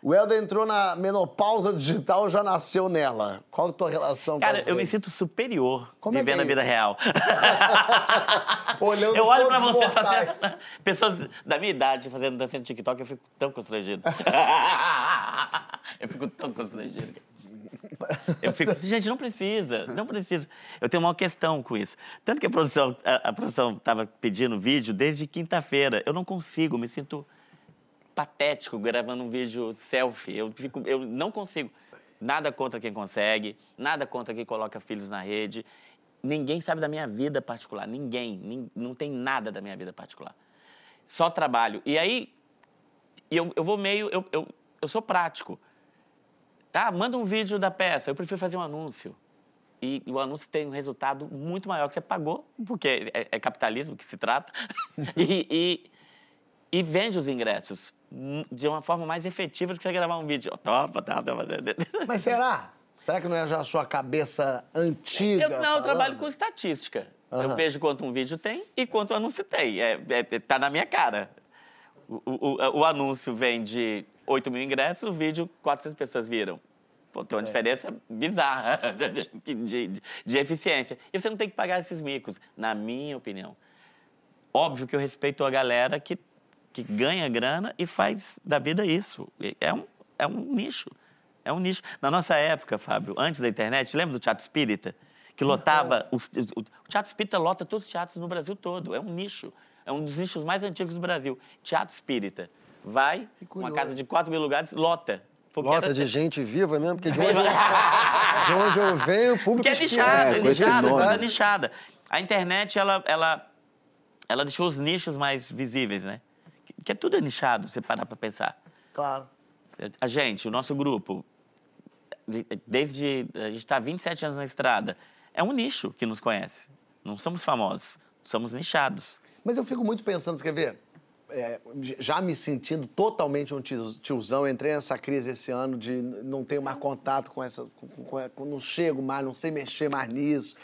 O Helder entrou na menopausa digital, já nasceu nela. Qual a tua relação com Cara, eu me sinto superior Como é que vivendo é a vida real. Olhando eu olho pra você mortais. fazendo. Pessoas da minha idade fazendo dança no TikTok, eu fico tão constrangido. eu fico tão constrangido. Eu fico, gente, não precisa, não precisa. Eu tenho uma questão com isso. Tanto que a produção a, a produção estava pedindo vídeo desde quinta-feira. Eu não consigo, me sinto patético gravando um vídeo selfie. Eu, fico, eu não consigo. Nada contra quem consegue, nada contra quem coloca filhos na rede. Ninguém sabe da minha vida particular, ninguém. nin- não tem nada da minha vida particular. Só trabalho. E aí, eu, eu vou meio. Eu, eu, eu sou prático. Ah, manda um vídeo da peça. Eu prefiro fazer um anúncio. E o anúncio tem um resultado muito maior que você pagou, porque é, é capitalismo que se trata. e, e, e vende os ingressos de uma forma mais efetiva do que você gravar um vídeo. Topa, tá, topa. Mas será? Será que não é já a sua cabeça antiga? Eu, não, eu falando? trabalho com estatística. Eu Aham. vejo quanto um vídeo tem e quanto o anúncio tem. É, é- tá na minha cara. O, o- o anúncio vende 8 mil ingressos, o vídeo 400 pessoas viram. Pô, tem uma diferença bizarra de, de- de eficiência. E você não tem que pagar esses micos, na minha opinião. Óbvio que eu respeito a galera que, que ganha grana e faz da vida isso. É um, é um nicho. É um nicho. Na nossa época, Fábio, antes da internet, lembra do Teatro Espírita? Que lotava. os- o, o Teatro Espírita lota todos os teatros no Brasil todo. É um nicho. É um dos nichos mais antigos do Brasil. Teatro Espírita. Vai, uma casa de 4 mil lugares, lota. Lota era- de gente viva mesmo, porque de onde, eu- de onde eu venho, o público... que é nichada, É, é, nichada, nome. coisa nichada. A internet, ela, ela, ela deixou os nichos mais visíveis, né? Que, é tudo é nichado, se você parar pra pensar. Claro. A gente, o nosso grupo, de- desde. A gente está 27 anos na estrada. É um nicho que nos conhece. Não somos famosos, somos nichados. Mas eu fico muito pensando, você quer ver? é, já me sentindo totalmente um tiozão. Eu entrei nessa crise esse ano de não ter mais contato com essa. Com, com, com, não chego mais, não sei mexer mais nisso.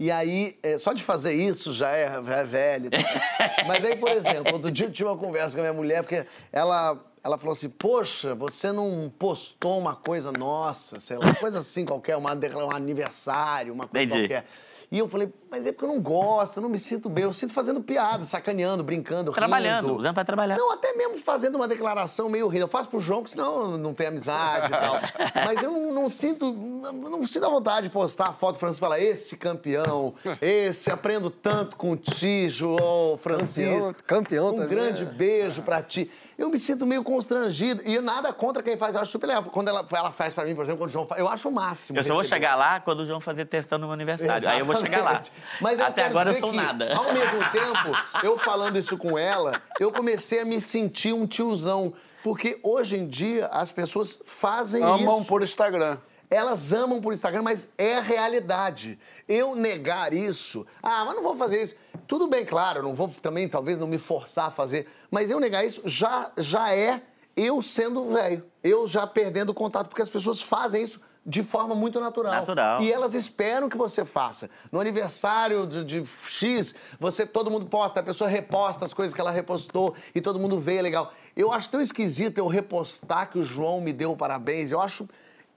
E aí, é, só de fazer isso já é, é velho. Mas aí, por exemplo, outro dia eu tive uma conversa com a minha mulher, porque ela, ela falou assim: Poxa, você não postou uma coisa nossa, sei lá, uma coisa assim qualquer, uma, um aniversário, uma coisa Entendi. qualquer. E eu falei, mas é porque eu não gosto, eu não me sinto bem. Eu sinto fazendo piada, sacaneando, brincando, Trabalhando, rindo. usando pra trabalhar. Não, até mesmo fazendo uma declaração meio rindo. Eu faço pro João, porque senão não tem amizade e tal. Mas eu não, não sinto, não, não sinto a vontade de postar a foto do Francisco e falar, esse campeão, esse, aprendo tanto contigo, ô Francisco. campeão Um também, grande é. beijo pra ti. Eu me sinto meio constrangido. E nada contra quem faz, eu acho super legal. Quando ela, ela faz pra mim, por exemplo, quando o João faz, eu acho o máximo. Eu só vou chegar lá quando o João fazer testão no meu aniversário. Aí eu vou chegar lá. Mas eu Até quero agora eu sou que, nada. Ao mesmo tempo, eu falando isso com ela, eu comecei a me sentir um tiozão. Porque hoje em dia as pessoas fazem Amam isso. por Instagram. Elas amam por Instagram, mas é a realidade. Eu negar isso, ah, mas não vou fazer isso. Tudo bem, claro, não vou também, talvez, não me forçar a fazer, mas eu negar isso já, já é eu sendo velho. Eu já perdendo o contato, porque as pessoas fazem isso de forma muito natural. Natural. E elas esperam que você faça. No aniversário de, de X, você, todo mundo posta, a pessoa reposta as coisas que ela repostou e todo mundo vê, é legal. Eu acho tão esquisito eu repostar que o João me deu parabéns. Eu acho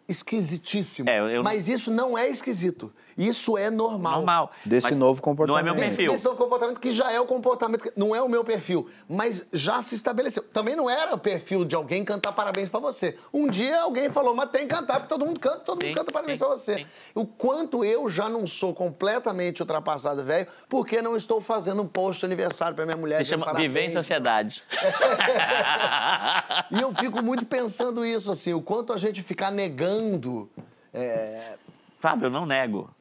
esquisitíssimo. É, eu- Mas isso não é esquisito. Isso é normal. Normal. Desse Mas novo comportamento. Não é meu perfil. Esse é um comportamento que já é o comportamento, não é o meu perfil, mas já se estabeleceu. Também não era o perfil de alguém cantar parabéns pra você. Um dia alguém falou, mas tem que cantar, porque todo mundo canta, todo Sim, mundo canta parabéns pra você. sim. O quanto eu já não sou completamente ultrapassado, velho, porque não estou fazendo um post de aniversário pra minha mulher. Se chama Viver em. Sociedade. E eu fico muito pensando isso, assim, o quanto a gente ficar negando. É, Fábio, eu não nego.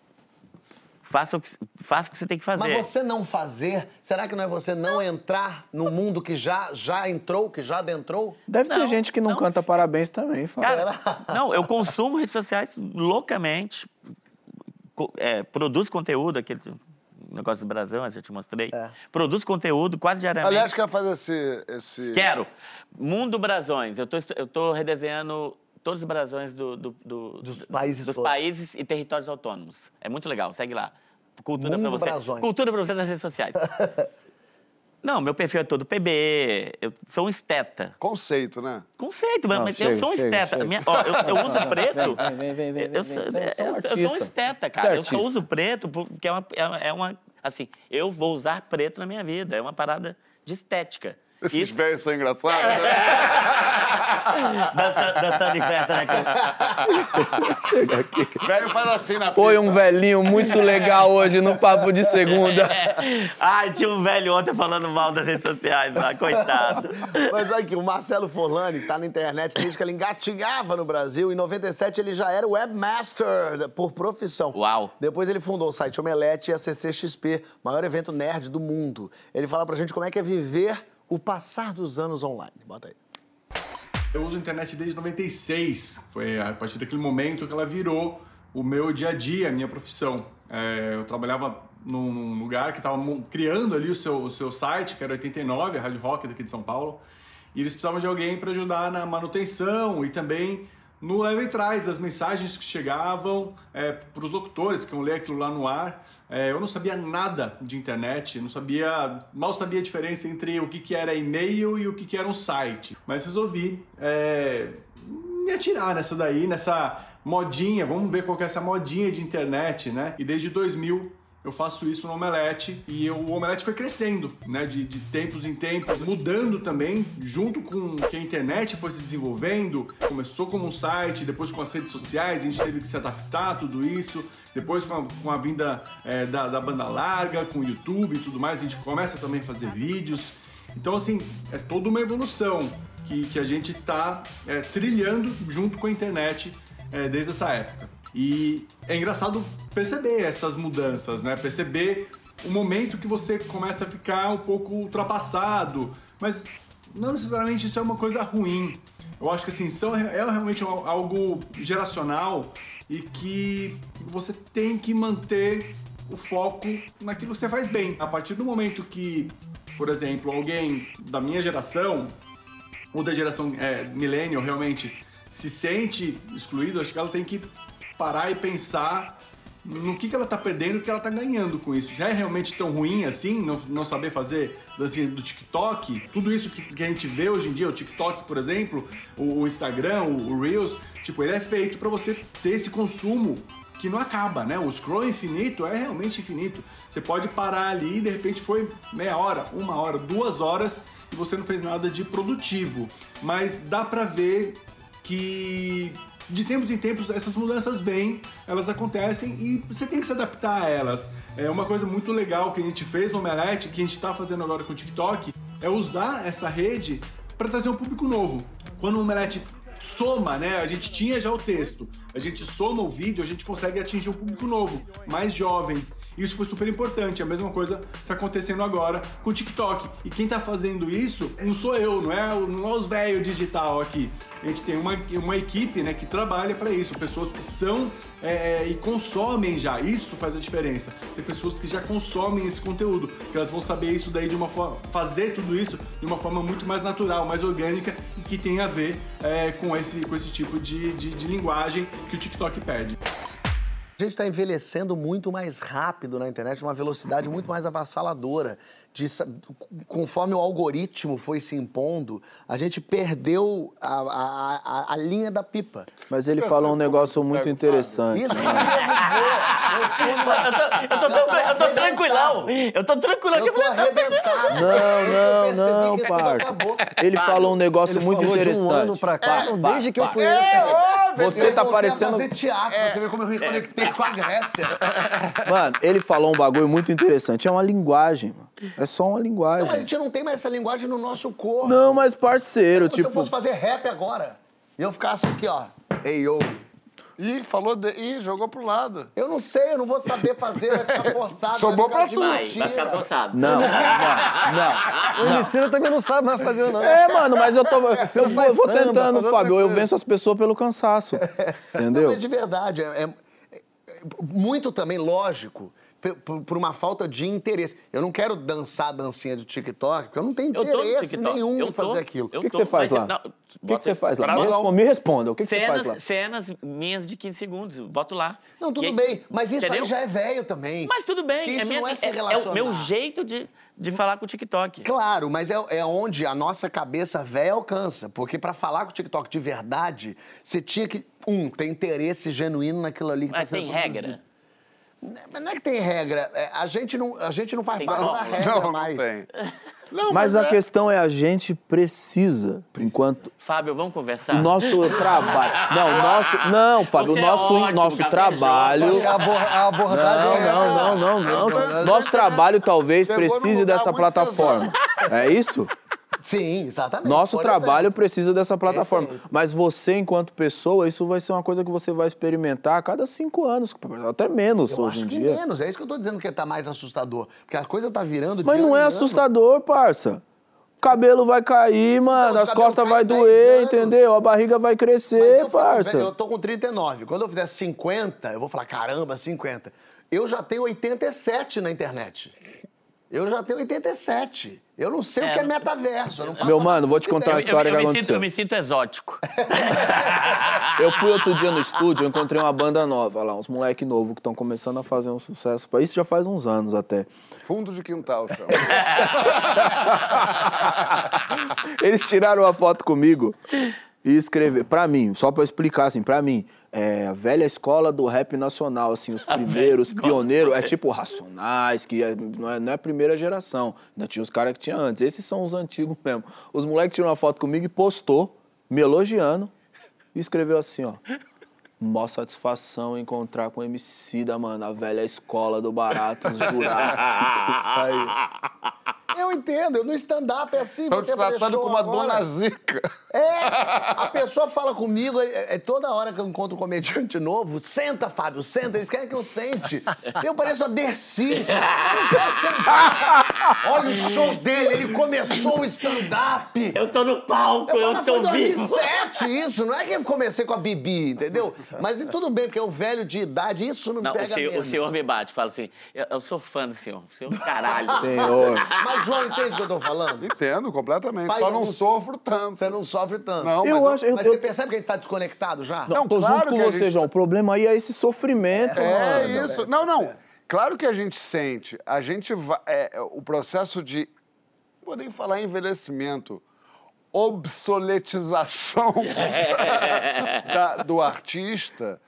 Faça o que, faça o que você tem que fazer. Mas você não fazer, será que não é você não entrar no mundo que já, já entrou, que já adentrou? Deve ter Não, gente que não, não. canta parabéns também, Fábio. Cara, não, eu consumo redes sociais loucamente. É, produz conteúdo, aquele negócio do Brasil, eu já te mostrei. É. Produz conteúdo quase diariamente. Aliás, quer fazer esse. esse... Quero. Mundo Brasões. Eu tô, eu tô redesenhando todos os brasões do, do- do- Dos países dos países e territórios autônomos. É muito legal, segue lá. Cultura pra você. Brasões. Cultura pra você nas redes sociais. Não, meu perfil é todo PB, eu sou um esteta. Conceito, né? Conceito, Não, mas chega, eu sou um chega, esteta. chega. Minha- ó, eu, eu uso preto. Vem, vem, vem, vem, eu, vem, sou, vem, é um eu- eu sou um esteta, cara. é eu só uso preto porque é uma, é é uma. Assim, eu vou usar preto na minha vida. É uma parada de estética. Esses Isso, velhos são engraçados. né? dança- dançando em festa, né? Chega aqui. Velho faz assim na Foi pista. um velhinho muito legal hoje no Papo de Segunda. Ai, tinha um velho ontem falando mal das redes sociais lá, coitado. Mas olha aqui, o Marcelo Forlani tá na internet, diz que ele engatinhava no Brasil. Em 97 ele já era webmaster por profissão. Uau. Depois ele fundou o site Omelete e a CCXP, maior evento nerd do mundo. Ele fala pra gente como é que é viver o passar dos anos online. Bota aí. Eu uso a internet desde 96. Foi a partir daquele momento que ela virou o meu dia a dia, a minha profissão. É, eu trabalhava num, lugar que estava criando ali o seu, o seu site, que era 89, a Rádio Rock daqui de São Paulo. E eles precisavam de alguém para ajudar na manutenção e também no leve trás das mensagens que chegavam para os locutores que iam ler aquilo lá no ar. É, eu não sabia nada de internet, não sabia, mal sabia a diferença entre o que, que era e-mail e o que, que era um site. Mas resolvi é, me atirar nessa daí, nessa modinha, vamos ver qual que é essa modinha de internet, né? E desde 2000 eu faço isso no Omelete e eu- o Omelete foi crescendo, né? De, de tempos em tempos, mudando também, junto com que a internet foi se desenvolvendo. Começou como um site, depois com as redes sociais, a gente teve que se adaptar a tudo isso. Depois com a, com a vinda é, da, da banda larga, com o YouTube e tudo mais, a gente começa também a fazer vídeos. Então, assim, é toda uma evolução que, que a gente está trilhando junto com a internet é, desde essa época. E é engraçado perceber essas mudanças, né? Perceber o momento que você começa a ficar um pouco ultrapassado, mas não necessariamente isso é uma coisa ruim. Eu acho que assim, são, é realmente algo geracional e que você tem que manter o foco naquilo que você faz bem. A partir do momento que por exemplo, alguém da minha geração ou da geração é, millennial realmente se sente excluído, acho que ela tem que parar e pensar no que, que ela tá perdendo e o que ela tá ganhando com isso. Já é realmente tão ruim assim, não, não saber fazer dancinha do TikTok? Tudo isso que, que a gente vê hoje em dia, o TikTok, por exemplo, o, o Instagram, o, o, Reels, tipo, ele é feito para você ter esse consumo que não acaba, né? O scroll infinito é realmente infinito. Você pode parar ali e de repente foi meia hora, uma hora, duas horas e você não fez nada de produtivo. Mas dá pra ver que de tempos em tempos essas mudanças vêm, elas acontecem e você tem que se adaptar a elas. É uma coisa muito legal que a gente fez no Omelete, que a gente está fazendo agora com o TikTok, é usar essa rede para trazer um público novo. Quando o Omelete soma, né? A gente tinha já o texto, a gente soma o vídeo, a gente consegue atingir um público novo, mais jovem. Isso foi super importante. A mesma coisa está acontecendo agora com o TikTok. E quem está fazendo isso não sou eu, não é, não é os velhos digital aqui. A gente tem uma, uma equipe né, que trabalha para isso, pessoas que são é, e consomem já. Isso faz a diferença. Tem pessoas que já consomem esse conteúdo, que elas vão saber isso daí de uma forma, fazer tudo isso de uma forma muito mais natural, mais orgânica e que tem a ver é, com, esse, com esse tipo de, de, de linguagem que o TikTok pede. A gente está envelhecendo muito mais rápido na internet, uma velocidade muito mais avassaladora. De, conforme o algoritmo foi se impondo, a gente perdeu a, a, a, a linha da pipa. Mas ele falou um negócio muito interessante. Isso, eu tô, eu, tô, eu tô tranquilão. Eu tô tranquilão. Eu tô arrebentado. Não, não, não, parça. Ele falou um negócio Ele muito falou de interessante. um ano pra cá, Pá, desde que eu conheço. Você Eu tá a parecendo. fazer teatro, você vê como eu me reconectei com a Grécia. Mano, ele falou um bagulho muito interessante. É uma linguagem. É só uma Não, mas a linguagem. gente não tem mais essa linguagem no nosso corpo. Não, mas parceiro, Se eu tipo. fosse fazer rap agora, e eu ficasse aqui, ó. Ei, eu. Ih, falou de... Ih, jogou pro lado. Eu não sei, eu não vou saber fazer, vai ficar forçado. Vai ficar pra tu. de Vai, vai ficar forçado. Não, não, não. O Emicida também não sabe mais fazer, não. É, mano, mas eu tô. Eu vou, eu vou tentando, Fábio. Eu venço as pessoas pelo cansaço. Não, Entendeu? mas de verdade, é, é- é muito também lógico, por, uma falta de interesse. Eu não quero dançar a dancinha do TikTok, porque eu não tenho interesse nenhum eu em tô, fazer aquilo. O que, você faz mas lá? O que, você faz lá? Me, responda, me responda. O que, que você faz lá? Cenas, cenas minhas de 15 segundos, boto lá. Não, tudo aí- bem, mas isso entendeu? aí já é velho também. Mas tudo bem, é, minha- não é se é- é o meu jeito de, de falar com o TikTok. Claro, mas é, é onde a nossa cabeça velha alcança. Porque pra falar com o TikTok de verdade, você tinha que, um, ter interesse genuíno naquilo ali que Mas tá sendo tem produzido. regra? Mas não é que tem regra. é, a, gente não, a gente não faz Tem parte da regra Não, mais. não tem. Não, Mas a é- questão é a gente precisa, enquanto Fábio, vamos conversar? o nosso trabalho. Não, nosso. Não, Fábio, o é nosso, ótimo, nosso café trabalho. A, abor- a abordagem Não, é não, não, não, não. Nosso trabalho talvez precise dessa plataforma. É isso? Sim, exatamente. Nosso trabalho precisa dessa plataforma. Perfeito. Mas você, enquanto pessoa, isso vai ser uma coisa que você vai experimentar a cada cinco anos, até menos Eu hoje acho em que dia. menos, é isso que eu tô dizendo que tá mais assustador. Porque a coisa tá virando. Mas não é ano. assustador, parça. O cabelo vai cair, mano, as costas vai 10 doer, entendeu? A barriga vai crescer, eu, parça. velho, eu tô com 39. Quando eu fizer 50, eu vou falar, caramba, 50. Eu já tenho 87 na internet. Eu já tenho 87. Eu não sei o É, que é não- metaverso. eu Meu a mano, vou te contar uma ideia. história eu, eu que me sinto, aconteceu. eu me sinto exótico. Eu fui outro dia no estúdio, eu encontrei uma banda nova lá, uns moleque novo que estão começando a fazer um sucesso. Isso já faz uns anos até. Fundo de quintal, chama. Eles tiraram uma foto comigo e escreveram, pra mim, só pra eu explicar assim, pra mim, é a velha escola do rap nacional, assim, os primeiros, pioneiros, é tipo Racionais, que é- não, é, não é a primeira geração, ainda tinha os caras que tinha antes, esses são os antigos mesmo. Os moleques tiraram uma foto comigo e postou, me elogiando, e escreveu assim, ó. Mó satisfação encontrar com o MC da, mano, a velha escola do Baratos Jurássicos. Aí. Eu entendo, eu no stand-up é assim. Estão te tratando como uma agora. dona zica. É, a pessoa fala comigo, é, é toda hora que eu encontro um comediante novo, senta, Fábio, senta, eles querem que eu sente. Eu pareço a Dercy. Eu não quero sentar. Olha o show dele, ele começou o stand-up. Eu tô no palco, eu, falo, estou vivo. 2007 isso, não é que eu comecei com a Bibi, entendeu? Mas e tudo bem, porque é o velho de idade, isso não, me Não, o pega senhor, o mesmo. senhor me bate, fala assim, eu, eu sou fã do senhor, o senhor caralho. Senhor. Mas, João, não entende o que eu tô falando? Entendo completamente. Faz Só não algum- sofro tanto. Você não sofre tanto. Não, Eu mas acho, eu, Mas eu, você percebe que a gente tá desconectado já? não, Não, tô claro junto com você, gente- João. O problema aí é esse sofrimento, É mano. isso. Não, não. Claro que a gente sente. A gente vai. é, é, o processo de. Não vou nem falar em envelhecimento. Obsoletização da- do artista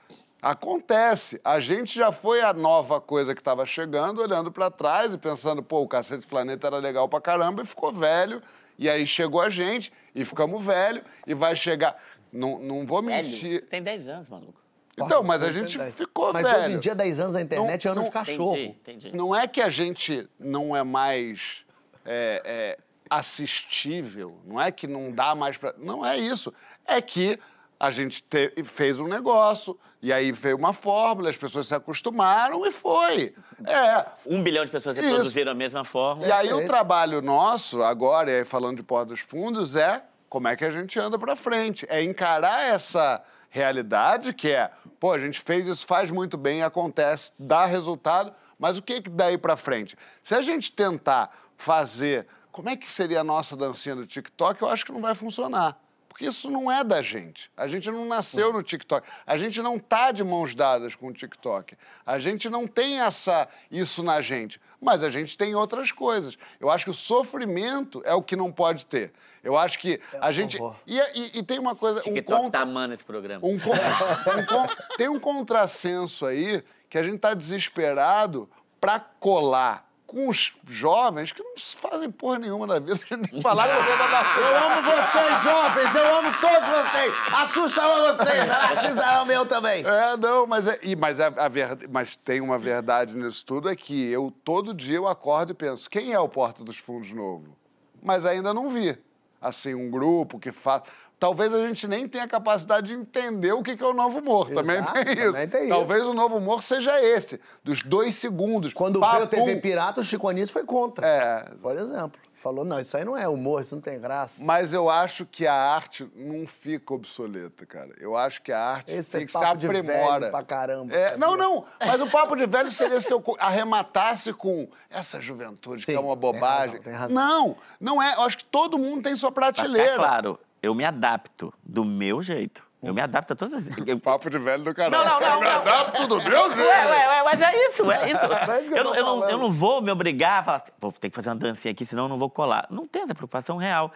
acontece. A gente já foi a nova coisa que estava chegando, olhando para trás e pensando, pô, o Cacete Planeta era legal pra caramba e ficou velho. E aí chegou a gente e ficamos velho e vai chegar. Não, não vou Velho, mentir. tem 10 anos, maluco. Então, mas a gente ficou Mas velho. hoje em dia, 10 anos na internet é ano não- de cachorro. Entendi, entendi. Não é que a gente não é mais é, é, assistível, não é que não dá mais pra. Não é isso. É que a gente te- fez um negócio, e aí veio uma fórmula, as pessoas se acostumaram e foi. É. Um bilhão de pessoas Isso. reproduziram a mesma forma. E aí o trabalho nosso, agora, e aí falando de Porta dos Fundos, é como é que a gente anda pra frente. É encarar essa realidade que é, pô, a gente fez isso, faz muito bem, acontece, dá resultado, mas o que que daí pra frente? Se a gente tentar fazer, como é que seria a nossa dancinha do TikTok, eu acho que não vai funcionar. Porque isso não é da gente. A gente não nasceu no TikTok. A gente não tá de mãos dadas com o TikTok. A gente não tem essa isso na gente. Mas a gente tem outras coisas. Eu acho que o sofrimento é o que não pode ter. Eu acho que a gente. E, e- e tem uma coisa. Um TikTok contra- tá amando esse programa. um con- um con- tem um contrassenso aí que a gente está desesperado para colar com os jovens que não fazem porra nenhuma da vida. A gente tem que falar com a da Eu amo vocês, jovens! Eu amo todos vocês! A Xuxa ama vocês! A Narcisa ama eu também! É, não, mas, é, e- mas, a, a verdade, mas tem uma verdade nisso tudo, é que eu todo dia eu acordo e penso, quem é o Porta dos Fundos novo? Mas ainda não vi. Assim, um grupo que faz... Talvez a gente nem tenha capacidade de entender o que que é o novo humor. Também Exato, tem isso. também tem Talvez isso. o novo humor seja esse, dos dois segundos. Quando Papum. veio o TV Pirata, o Chico Anísio foi contra. É, Por exemplo. Falou, não, isso aí não é humor, isso não tem graça. mas eu acho que a arte não fica obsoleta, cara. Eu acho que a arte Esse tem é que se papo de aprimora. velho pra caramba. É, não, não. Mas o papo de velho seria se eu arrematasse com essa juventude que Sim, é uma tem bobagem. razão, tem razão. Não, não é. Eu acho que todo mundo tem sua prateleira. claro, eu me adapto do meu jeito. Eu me adapto a todas as... Eu... Papo de velho do caralho. Não, não, não, Eu me não. adapto do meu jeito. Ué, ué, ué, mas é isso, é isso. É isso eu eu, eu não, eu não vou me obrigar a falar assim, pô, tem que fazer uma dancinha aqui, senão eu não vou colar. Não tem essa preocupação real.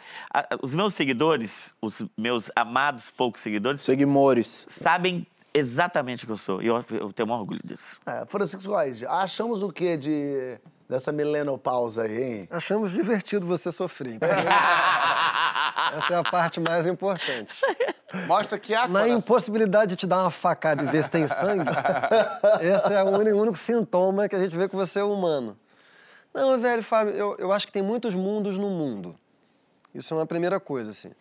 Os meus seguidores, os meus amados poucos seguidores, Seguimores. sabem exatamente o que eu sou. E eu, eu tenho um orgulho disso. É, Francisco Reis, achamos o quê de, dessa milenopausa aí, hein? Achamos divertido você sofrer. Essa é a parte mais importante. Mostra que há Na coração. impossibilidade de te dar uma facada e ver se tem sangue, esse é o único, o único sintoma que a gente vê que você é humano. Não, velho, Fábio, eu, eu acho que tem muitos mundos no mundo. Isso é uma primeira coisa, assim.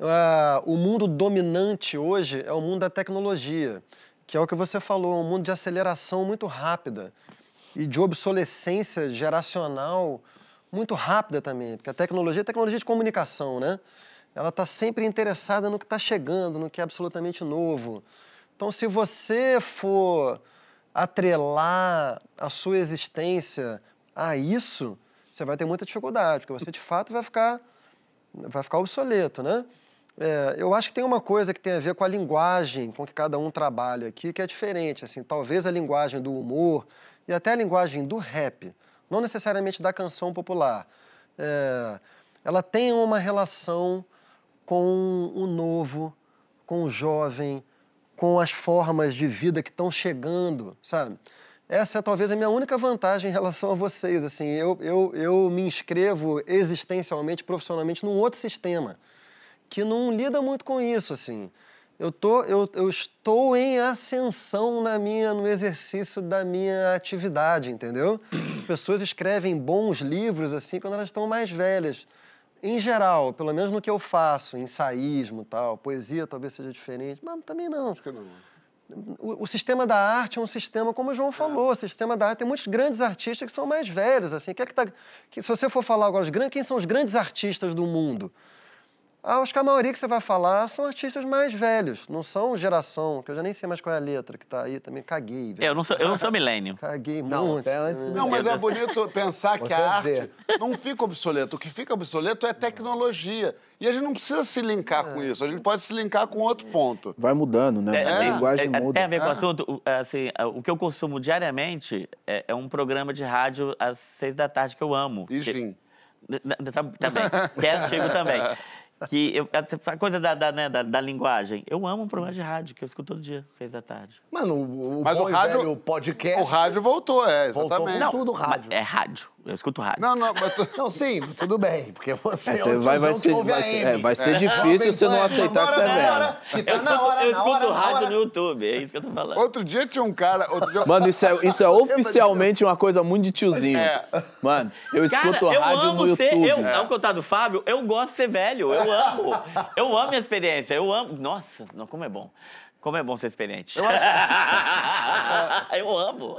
Ah, o mundo dominante hoje é o mundo da tecnologia, que é o que você falou, um mundo de aceleração muito rápida e de obsolescência geracional muito rápida também, porque a tecnologia é tecnologia de comunicação, né? Ela está sempre interessada no que está chegando, no que é absolutamente novo. Então, se você for atrelar a sua existência a isso, você vai ter muita dificuldade, porque você de fato vai ficar, vai ficar obsoleto, né? É, eu acho que tem uma coisa que tem a ver com a linguagem com que cada um trabalha aqui, que é diferente. Assim, talvez a linguagem do humor e até a linguagem do rap, não necessariamente da canção popular, é, ela tem uma relação com o novo, com o jovem, com as formas de vida que estão chegando, sabe? Essa é talvez a minha única vantagem em relação a vocês. Assim, eu, eu, eu me inscrevo existencialmente, profissionalmente, num outro sistema que não lida muito com isso, assim. Eu, tô, eu, eu estou em ascensão na minha, no exercício da minha atividade, entendeu? As pessoas escrevem bons livros, assim, quando elas estão mais velhas. Em geral, pelo menos no que eu faço, ensaísmo tal, poesia talvez seja diferente, mas também não. Acho que não. O, o sistema da arte é um sistema, como o João falou, o sistema da arte tem muitos grandes artistas que são mais velhos, assim. Quem é que tá, que, se você for falar agora, os grandes, quem são os grandes artistas do mundo? Ah, Acho que a maioria que você vai falar são artistas mais velhos, não são geração, que eu já nem sei mais qual é a letra que tá aí, também caguei, velho. Eu não sou, eu não sou milênio. Caguei Não, muito. você é antes do Não, mas é bonito pensar que Você a é arte não fica obsoleta. O que fica obsoleto é tecnologia. E a gente não precisa se linkar com isso. A gente pode se linkar com outro ponto. Vai mudando, né? a linguagem é, muda. Tem a ver com o assunto. o- Assim, o que eu consumo diariamente é, é um programa de rádio às seis da tarde que eu amo. E Que- tam- Também. Que é antigo também. Que eu, a coisa da, da, né, da, da linguagem. Eu amo um programa de rádio, que eu escuto todo dia, seis da tarde. Mano, o, o Mas bom o e rádio- velho podcast... O rádio voltou, é, Voltou exatamente. com Não, tudo rádio. É rádio. Eu escuto rádio. Não, não, mas tu- Não, sim, tudo bem, porque você É, é, você vai, vai ser, ouve vai ser, é, vai ser É. difícil você não Pan, aceitar que você é velho. Eu tá escuto, hora, eu escuto hora, rádio no YouTube, é isso que eu tô falando. outro dia tinha um cara. Outro dia... Mano, isso é, isso é oficialmente uma coisa muito de tiozinho. É. Mano, eu Cara, escuto eu rádio amo no ser. YouTube. Eu, Ao contar do Fábio, eu gosto de ser velho. Eu amo. Eu amo a experiência. Eu amo. Nossa, não, como é bom. Como é bom ser experiente. Eu amo.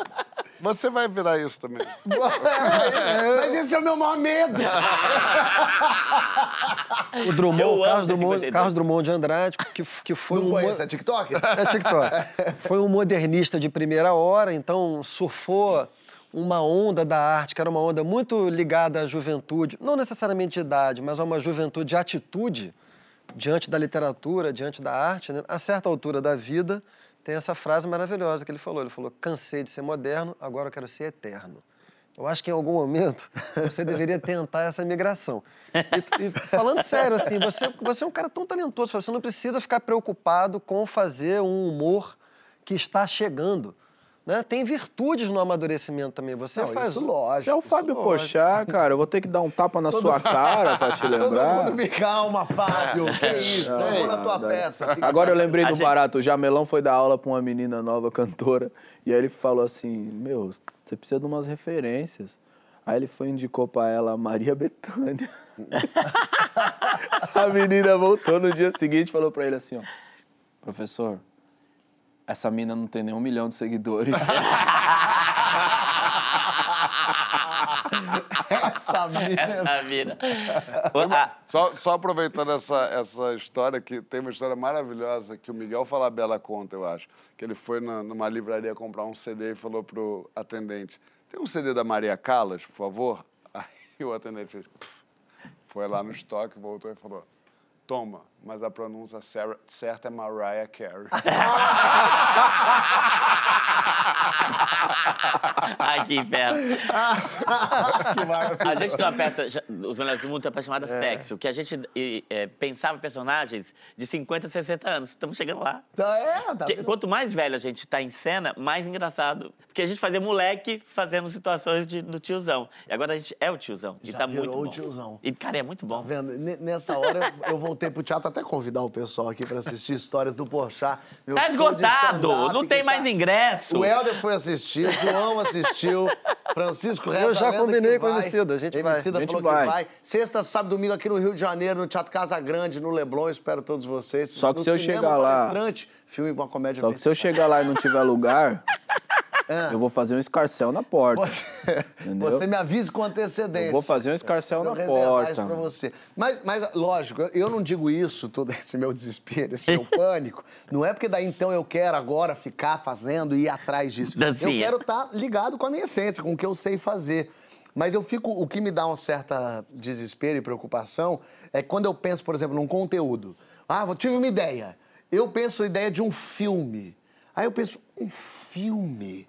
Você vai virar isso também. Mas esse é o meu maior medo. O Drummond, Eu Carlos, Drummond, 52. Carlos Drummond de Andrade, que, que foi Não um... conhece, mo- é TikTok? É TikTok. Foi um modernista de primeira hora, então surfou uma onda da arte, que era uma onda muito ligada à juventude, não necessariamente de idade, mas a uma juventude de atitude diante da literatura, diante da arte. Né? A certa altura da vida, tem essa frase maravilhosa que ele falou. Ele falou, cansei de ser moderno, agora eu quero ser eterno. Eu acho que em algum momento você deveria tentar essa migração. E, e falando sério, assim, você, você é um cara tão talentoso, você não precisa ficar preocupado com fazer um humor que está chegando. Né? Tem virtudes no amadurecimento também. Você Não, faz. isso lógico. Você é o Fábio. Porchat, cara. Eu vou ter que dar um tapa na sua cara pra te Todo lembrar. mundo me calma, Fábio. Que isso? Não, Vamos na tua não, peça. Fica- Agora eu lembrei A do gente- barato. O Jamelão foi dar aula pra uma menina nova cantora. E aí ele falou assim: Meu, você precisa de umas referências. Aí ele foi e indicou pra ela a Maria Bethânia. a menina voltou no dia seguinte e falou pra ele assim: Ó, professor, essa mina não tem nem um milhão de seguidores. Essa mina. Essa vida. Ah, Só, só aproveitando essa, essa história, que tem uma história maravilhosa que o Miguel Falabella conta, eu acho. Que ele foi na- numa livraria comprar um CD e falou pro atendente: Tem um CD da Maria Callas, por favor? Aí o atendente fez. "Pff." Foi lá no estoque, voltou e falou: Toma, mas a pronúncia cer- certa é Mariah Carey. Ai, que inferno. a gente tem uma peça, Os Melhores do Mundo, tem uma peça chamada Sexo, que a gente e, é, pensava personagens de 50, 60 anos. Estamos chegando lá. Tá, é, tá vendo? quanto mais velho a gente tá em cena, mais engraçado. Porque a gente fazia moleque fazendo situações de- do tiozão. E agora a gente é o tiozão. E Já tá virou muito o bom. tiozão. E, cara, é muito bom. Tá vendo? N- Nessa hora eu- eu voltei pro teatro até convidar o pessoal aqui pra assistir histórias do Porchat. Meu Tá esgotado! Não tem tá- mais ingresso. O Helder foi assistir, o João assistiu, Francisco Reza Eu já a combinei com o vai. Emicida, a gente vai. Emicida A gente falou vai. que vai. Sexta, sábado, domingo aqui no Rio de Janeiro, no Teatro Casa Grande, no Leblon. Espero todos vocês. Só que no se eu chegar lá- filme com uma comédia Só que se eu chegar lá e não tiver lugar, É. eu vou fazer um escarcel na porta. Entendeu? Você me avise com antecedência. Eu vou fazer um escarcel eu na reservar porta. isso pra você. Mas, mas, lógico, eu não digo isso, todo esse meu desespero, esse meu pânico. Não é porque daí então eu quero agora ficar fazendo e ir atrás disso. Eu Dancinha. quero estar ligado com a minha essência, com o que eu sei fazer. Mas eu fico. O que me dá um certo desespero e preocupação é quando eu penso, por exemplo, num conteúdo. Ah, eu tive uma ideia. Eu penso a ideia de um filme. Aí eu penso, um filme?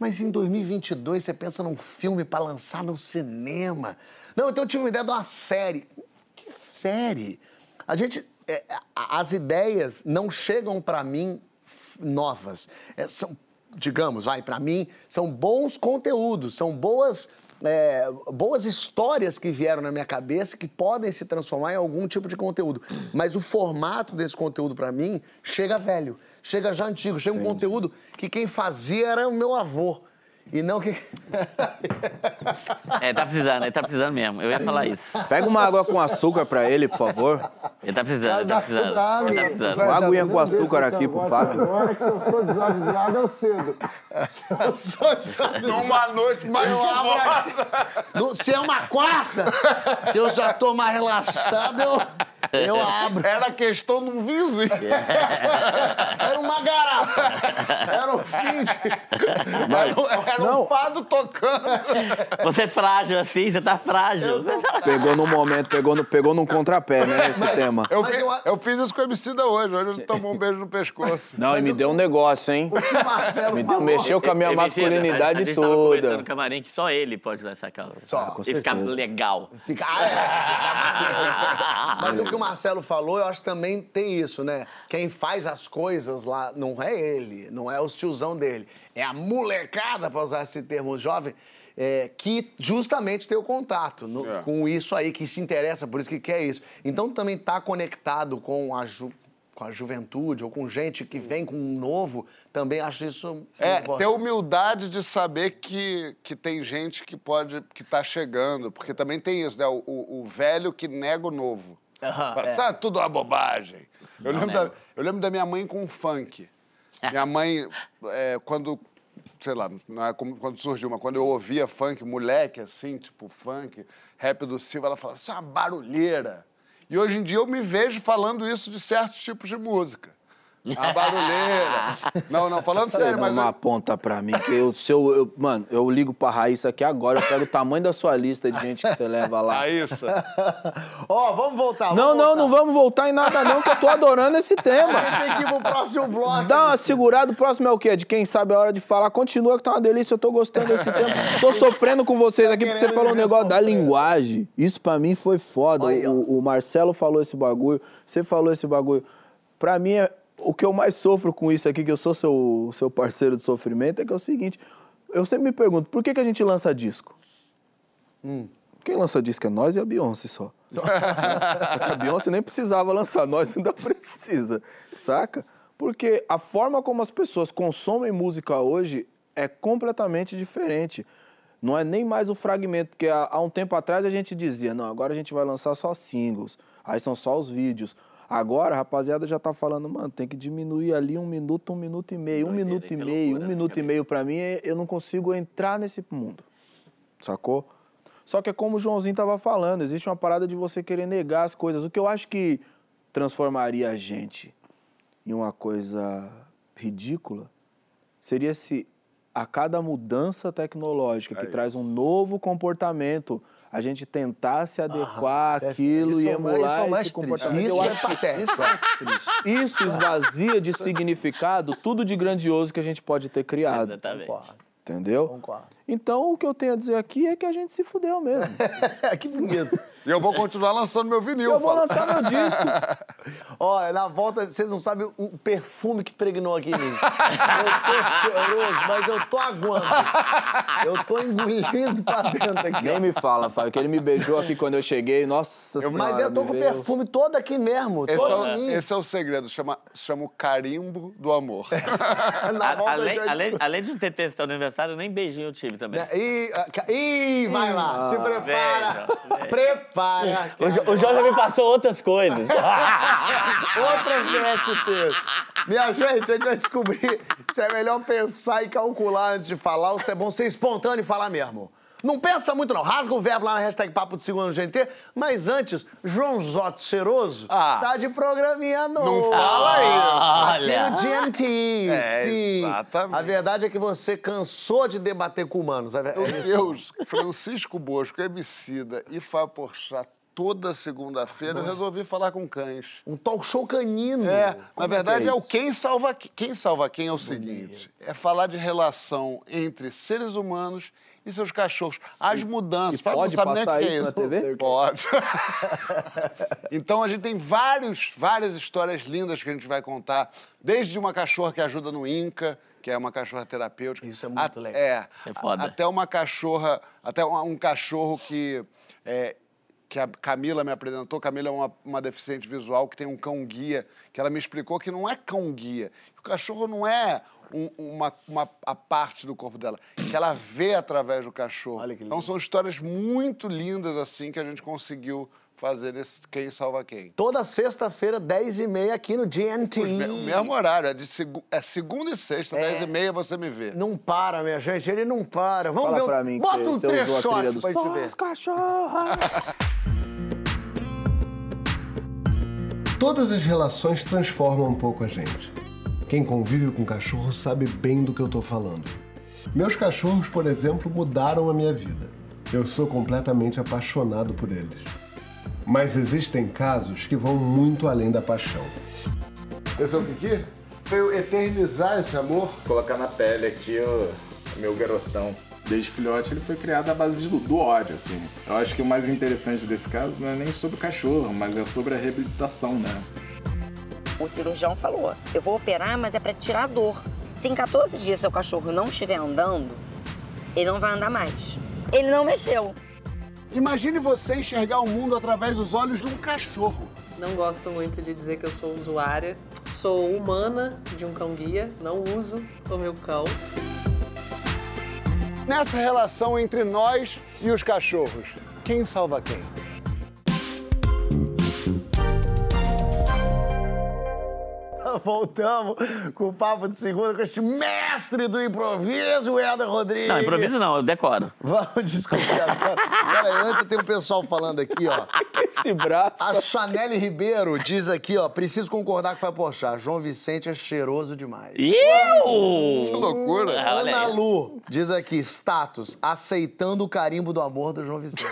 Mas em 2022 você pensa num filme para lançar no cinema. Não, então eu tive uma ideia de uma série. Que série? A gente. é, as ideias não chegam para mim novas. É, são, digamos, vai, para mim, são bons conteúdos, são boas. é, boas histórias que vieram na minha cabeça que podem se transformar em algum tipo de conteúdo. Mas o formato desse conteúdo, para mim, chega velho, chega já antigo, chega um conteúdo que quem fazia era o meu avô. E não que. É, tá precisando, ele tá precisando mesmo. Eu ia falar isso. Pega uma água com açúcar pra ele, por favor. Ele tá precisando, ele tá precisando. Ele tá precisando. Uma aguinha com açúcar aqui pro Fábio. Olha que se eu sou desavisado, eu cedo. Eu sou desavisado. Numa noite mais. No- Se é uma quarta, eu já tô mais relaxado, eu, Eu abro. Era questão de um vinhozinho. Era uma garrafa. Era o fim de... Era, era um Não. fado tocando. Você é frágil assim, você tá frágil. Tá- Pegou no momento, pegou, no, pegou num contrapé, né, esse tema. Eu, Mas eu- eu fiz isso com o Emicida hoje. Hoje ele tomou um beijo no pescoço. Não, e me deu um negócio, hein? O que o Marcelo Me deu, mexeu com a minha Emicida, masculinidade a, a gente tava comentando toda. no camarim que só ele pode usar essa calça. Só. com e ficar legal. Fica... Ah, é, fica Mas o que o Marcelo falou, eu acho que também tem isso, né? Quem faz as coisas lá não é ele, não é os tiozão dele. É a molecada, para usar esse termo jovem, é, que justamente tem o contato no- É. com isso aí, que se interessa, por isso que quer isso. Então também tá conectado com a, ju- com a juventude ou com gente que vem com um novo, também acho isso É, ter humildade de saber que, que tem gente que pode, que tá chegando, porque também tem isso, né? O, o- o velho que nega o novo. Fala, é. Tá tudo uma bobagem. Eu lembro, da, eu lembro da minha mãe com funk. Minha mãe, é, quando, sei lá, não é como quando surgiu, mas quando eu ouvia funk, moleque assim, tipo funk, rap do Silva, ela falava, isso é uma barulheira. E hoje em dia eu me vejo falando isso de certos tipos de música. A barulheira. Não, não, falando sério, mas. uma eu- ponta pra mim, que eu, se eu, eu- Mano, eu ligo pra Raíssa aqui agora, eu pego o tamanho da sua lista de gente que você leva lá. Raíssa. Ó, vamos voltar. Não, vamos não, voltar. não vamos voltar em nada não, que eu tô adorando esse tema. Tem que ir pro próximo bloco. Dá uma segurada, o próximo é o quê? De quem sabe a hora de falar. Continua que tá uma delícia, eu tô gostando desse tema. Tô sofrendo com vocês aqui, porque você falou viver negócio da linguagem. Isso pra mim foi foda. O, o Marcelo falou esse bagulho, você falou esse bagulho. Pra mim, é- o que eu mais sofro com isso aqui, que eu sou seu, seu parceiro de sofrimento, é que é o seguinte. Eu sempre me pergunto, por que, que a gente lança disco? Quem lança disco é nós e a Beyoncé só. Só que a Beyoncé nem precisava lançar, nós ainda precisa, saca? Porque a forma como as pessoas consomem música hoje é completamente diferente. Não é nem mais o fragmento, porque há, há um tempo atrás a gente dizia, não, agora a gente vai lançar só singles, aí são só os vídeos. Agora a rapaziada já tá falando, mano, tem que diminuir ali um minuto, um minuto e meio, um Doideira, minuto e é meio, loucura um minuto e meio pra mim, é- eu não consigo entrar nesse mundo sacou? Só que é como o Joãozinho tava falando, existe uma parada de você querer negar as coisas. O que eu acho que transformaria a gente em uma coisa ridícula seria se a cada mudança tecnológica que É traz um novo comportamento, a gente tentasse adequar deve- aquilo e isso é isso é emular o mais esse comportamento. Isso eu é acho que patético. isso esvazia de significado tudo de grandioso que a gente pode ter criado. Exatamente. Concordo. Entendeu? Concordo. Então, o que eu tenho a dizer aqui é que a gente se fudeu mesmo. que bonito. E eu vou continuar lançando meu vinil. Eu vou fala. lançar meu disco. Ó, na volta, vocês não sabem o perfume que pregnou aqui em mim. Eu tô cheiroso, mas eu tô aguando. Eu tô engolindo pra dentro aqui. Nem me fala, Fábio, que ele me beijou aqui quando eu cheguei. Nossa senhora. Mas eu tô com o perfume todo aqui mesmo, Esse é, todo o, em mim. esse é o segredo, chama, chama o carimbo do amor. Na A- volta além, eu além, além de não ter testado no aniversário, nem beijinho eu tive também. Né? Ih, ah, ih, vai lá, se prepara. veja, veja. Prepara. O, o já me passou outras coisas. Outras DSTs. Minha gente, a gente vai descobrir se é melhor pensar e calcular antes de falar ou se é bom ser espontâneo e falar mesmo. Não pensa muito, não. Rasga o verbo lá na hashtag Papo de Segundo no GNT. Mas antes, João Zoto Cheiroso Ah. tá de programinha novo. Não fala isso. Olha. Aqui no GNT, É, sim. exatamente. A verdade é que você cansou de debater com humanos. É, Meu é. Deus, Francisco Bosco, Emicida e Fábio Porchat toda segunda-feira eu resolvi falar com cães. Um talk show canino. É, na verdade que é é, o quem salva quem. Quem salva quem é o seguinte: é falar de relação entre seres humanos e seus cachorros. As mudanças. e Fábio pode não sabe nem o passar que é isso na TV? Pode. então a gente tem vários, várias histórias lindas que a gente vai contar. Desde uma cachorra que ajuda no Inca, que é uma cachorra terapêutica. Isso é muito a- legal. É. Isso é foda. a- Até uma cachorra, até um, um cachorro que. é, que a Camila me apresentou. Camila é uma, uma deficiente visual que tem um cão-guia, que ela me explicou que não é cão-guia. O cachorro não é um- uma, uma- a parte do corpo dela, que ela vê através do cachorro. Olha que então são histórias muito lindas assim que a gente conseguiu fazer nesse Quem Salva Quem. Toda sexta-feira, 10h30 aqui no GNT. O me- o mesmo horário, é, de segu- é segunda e sexta, É. 10 e meia você me vê. Não para, minha gente, ele não para. Vamos Fala ver. um- pra mim que Bota um do pra gente ver. as cachorras. Todas as relações transformam um pouco a gente. Quem convive com cachorro sabe bem do que eu tô falando. Meus cachorros, por exemplo, mudaram a minha vida. Eu sou completamente apaixonado por eles. Mas existem casos que vão muito além da paixão. Esse é o Kiki? Veio eternizar esse amor? Colocar na pele aqui o meu garotão. Desde filhote ele foi criado à base do, do ódio, assim. Eu acho que o mais interessante desse caso não é nem sobre o cachorro, mas é sobre a reabilitação, né? O cirurgião falou: eu vou operar, mas é para tirar a dor. Se em 14 dias seu cachorro não estiver andando, ele não vai andar mais. Ele não mexeu. Imagine você enxergar o mundo através dos olhos de um cachorro. Não gosto muito de dizer que eu sou usuária. Sou humana de um cão-guia, não uso o meu cão. Nessa relação entre nós e os cachorros, quem salva quem? Voltamos com o papo de segunda com este mestre do improviso, Helder Rodrigues. Não, improviso não, eu decoro. Vamos descobrir agora. Peraí, antes tem um pessoal falando aqui, ó. Esse braço. A Chanel Ribeiro diz aqui, ó, preciso concordar com o Pochá. João Vicente é cheiroso demais. Eu! Que loucura. Ana. Lu diz aqui, status, aceitando o carimbo do amor do João Vicente.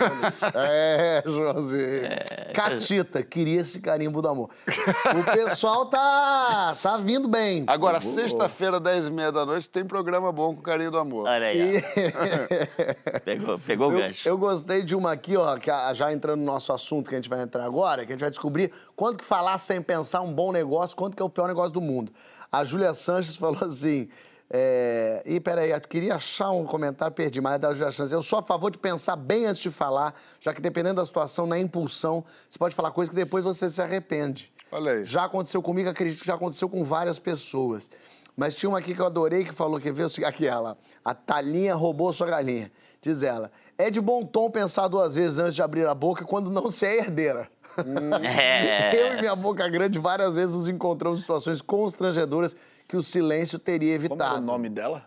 é, Joãozinho. Catita, queria esse carimbo do amor. O pessoal tá, tá vindo bem. Agora, sexta-feira, 10 e meia da noite, tem programa bom com Carinho do Amor. Olha aí, E... Pegou, pegou o Eu, gancho. eu gostei de uma aqui, ó, que já entrando no nosso assunto que a gente vai entrar agora, que a gente vai descobrir quanto que falar sem pensar um bom negócio, quanto que é o pior negócio do mundo. A Júlia Sanches falou assim. É... Ih, peraí, eu queria achar um comentário, perdi, mas é da Júlia Sanches. Eu sou a favor de pensar bem antes de falar, já que dependendo da situação, na impulsão, você pode falar coisa que depois você se arrepende. Olha aí. Já aconteceu comigo, acredito que já aconteceu com várias pessoas. Mas tinha uma aqui que eu adorei que falou, quer ver? O seguinte, Aqui ela, a Talinha roubou sua galinha. Diz ela, é de bom tom pensar duas vezes antes de abrir a boca quando não se é herdeira. É. Eu e minha boca grande várias vezes nos encontramos em situações constrangedoras que o silêncio teria Como evitado. era o nome dela?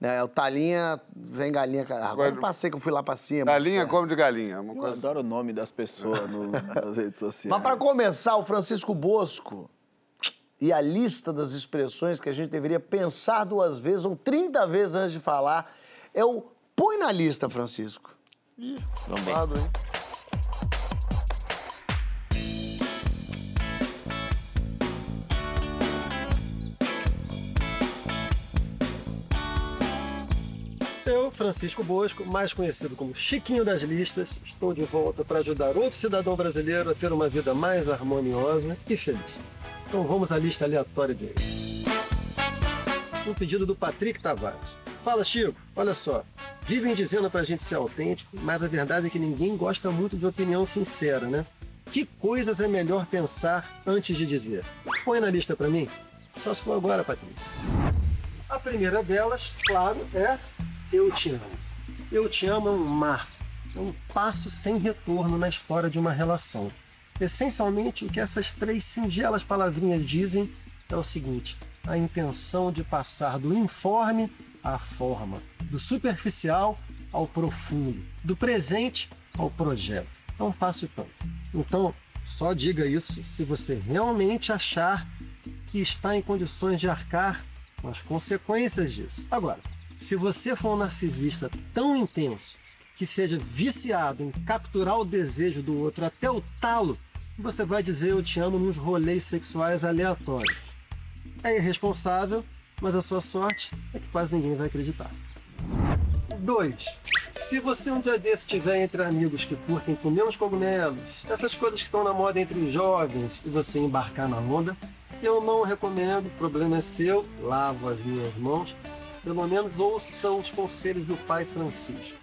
É, o Talinha, vem galinha. cara. Agora eu passei que eu fui lá pra cima. Galinha É. come de galinha. Uma Eu coisa... adoro o nome das pessoas no- nas redes sociais. Mas para começar, o Francisco Bosco e a lista das expressões que a gente deveria pensar duas vezes ou 30 vezes antes de falar é o põe na lista, Francisco. Vamos ver. Lado, hein? Francisco Bosco, mais conhecido como Chiquinho das Listas, estou de volta para ajudar outro cidadão brasileiro a ter uma vida mais harmoniosa e feliz. Então vamos à lista aleatória de hoje. Um pedido do Patrick Tavares. Fala, Chico, olha só. Vivem dizendo pra gente ser autêntico, mas a verdade é que ninguém gosta muito de opinião sincera, né? Que coisas é melhor pensar antes de dizer? Põe na lista pra mim. Só se for agora, Patrick. A primeira delas, claro, é Eu te amo. Eu te amo é um marco, é um passo sem retorno na história de uma relação. Essencialmente, o que essas três singelas palavrinhas dizem é o seguinte: a intenção de passar do informe à forma, do superficial ao profundo, do presente ao projeto. É um passo e tanto. Então, só diga isso se você realmente achar que está em condições de arcar com as consequências disso. Agora, se você for um narcisista tão intenso que seja viciado em capturar o desejo do outro até o talo, você vai dizer eu te amo nos rolês sexuais aleatórios. É irresponsável, mas a sua sorte é que quase ninguém vai acreditar. 2. Se você um dia desse estiver entre amigos que curtem comer uns cogumelos, essas coisas que estão na moda entre jovens, e você embarcar na onda, eu não recomendo, o problema é seu, lavo as minhas mãos, pelo menos ouça os conselhos do pai Francisco.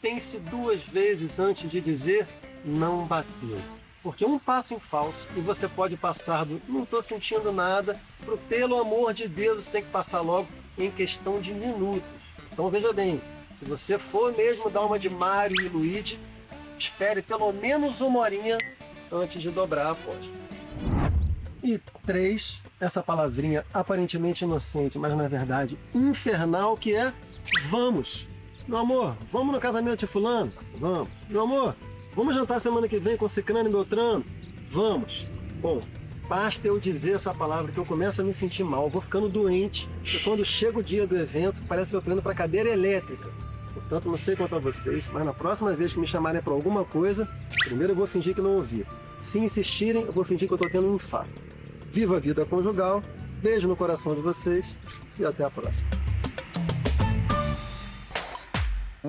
Pense duas vezes antes de dizer não bateu. Porque um passo em falso e você pode passar do não estou sentindo nada pro pelo amor de Deus, você tem que passar logo em questão de minutos. Então veja bem, se você for mesmo dar uma de Mario e Luigi, espere pelo menos uma horinha antes de dobrar a aposta. E três, essa palavrinha aparentemente inocente, mas na verdade infernal, que é vamos. Meu amor, vamos no casamento de fulano? Vamos. Meu amor, vamos jantar semana que vem com Cicrano e Beltrano? Vamos. Bom, basta eu dizer essa palavra que eu começo a me sentir mal, vou ficando doente. E quando chega o dia do evento, parece que eu tô indo pra cadeira elétrica. Portanto, não sei quanto a vocês, mas na próxima vez que me chamarem pra alguma coisa, primeiro eu vou fingir que não ouvi. Se insistirem, eu vou fingir que eu tô tendo um infarto. Viva a vida conjugal, beijo no coração de vocês e até a próxima.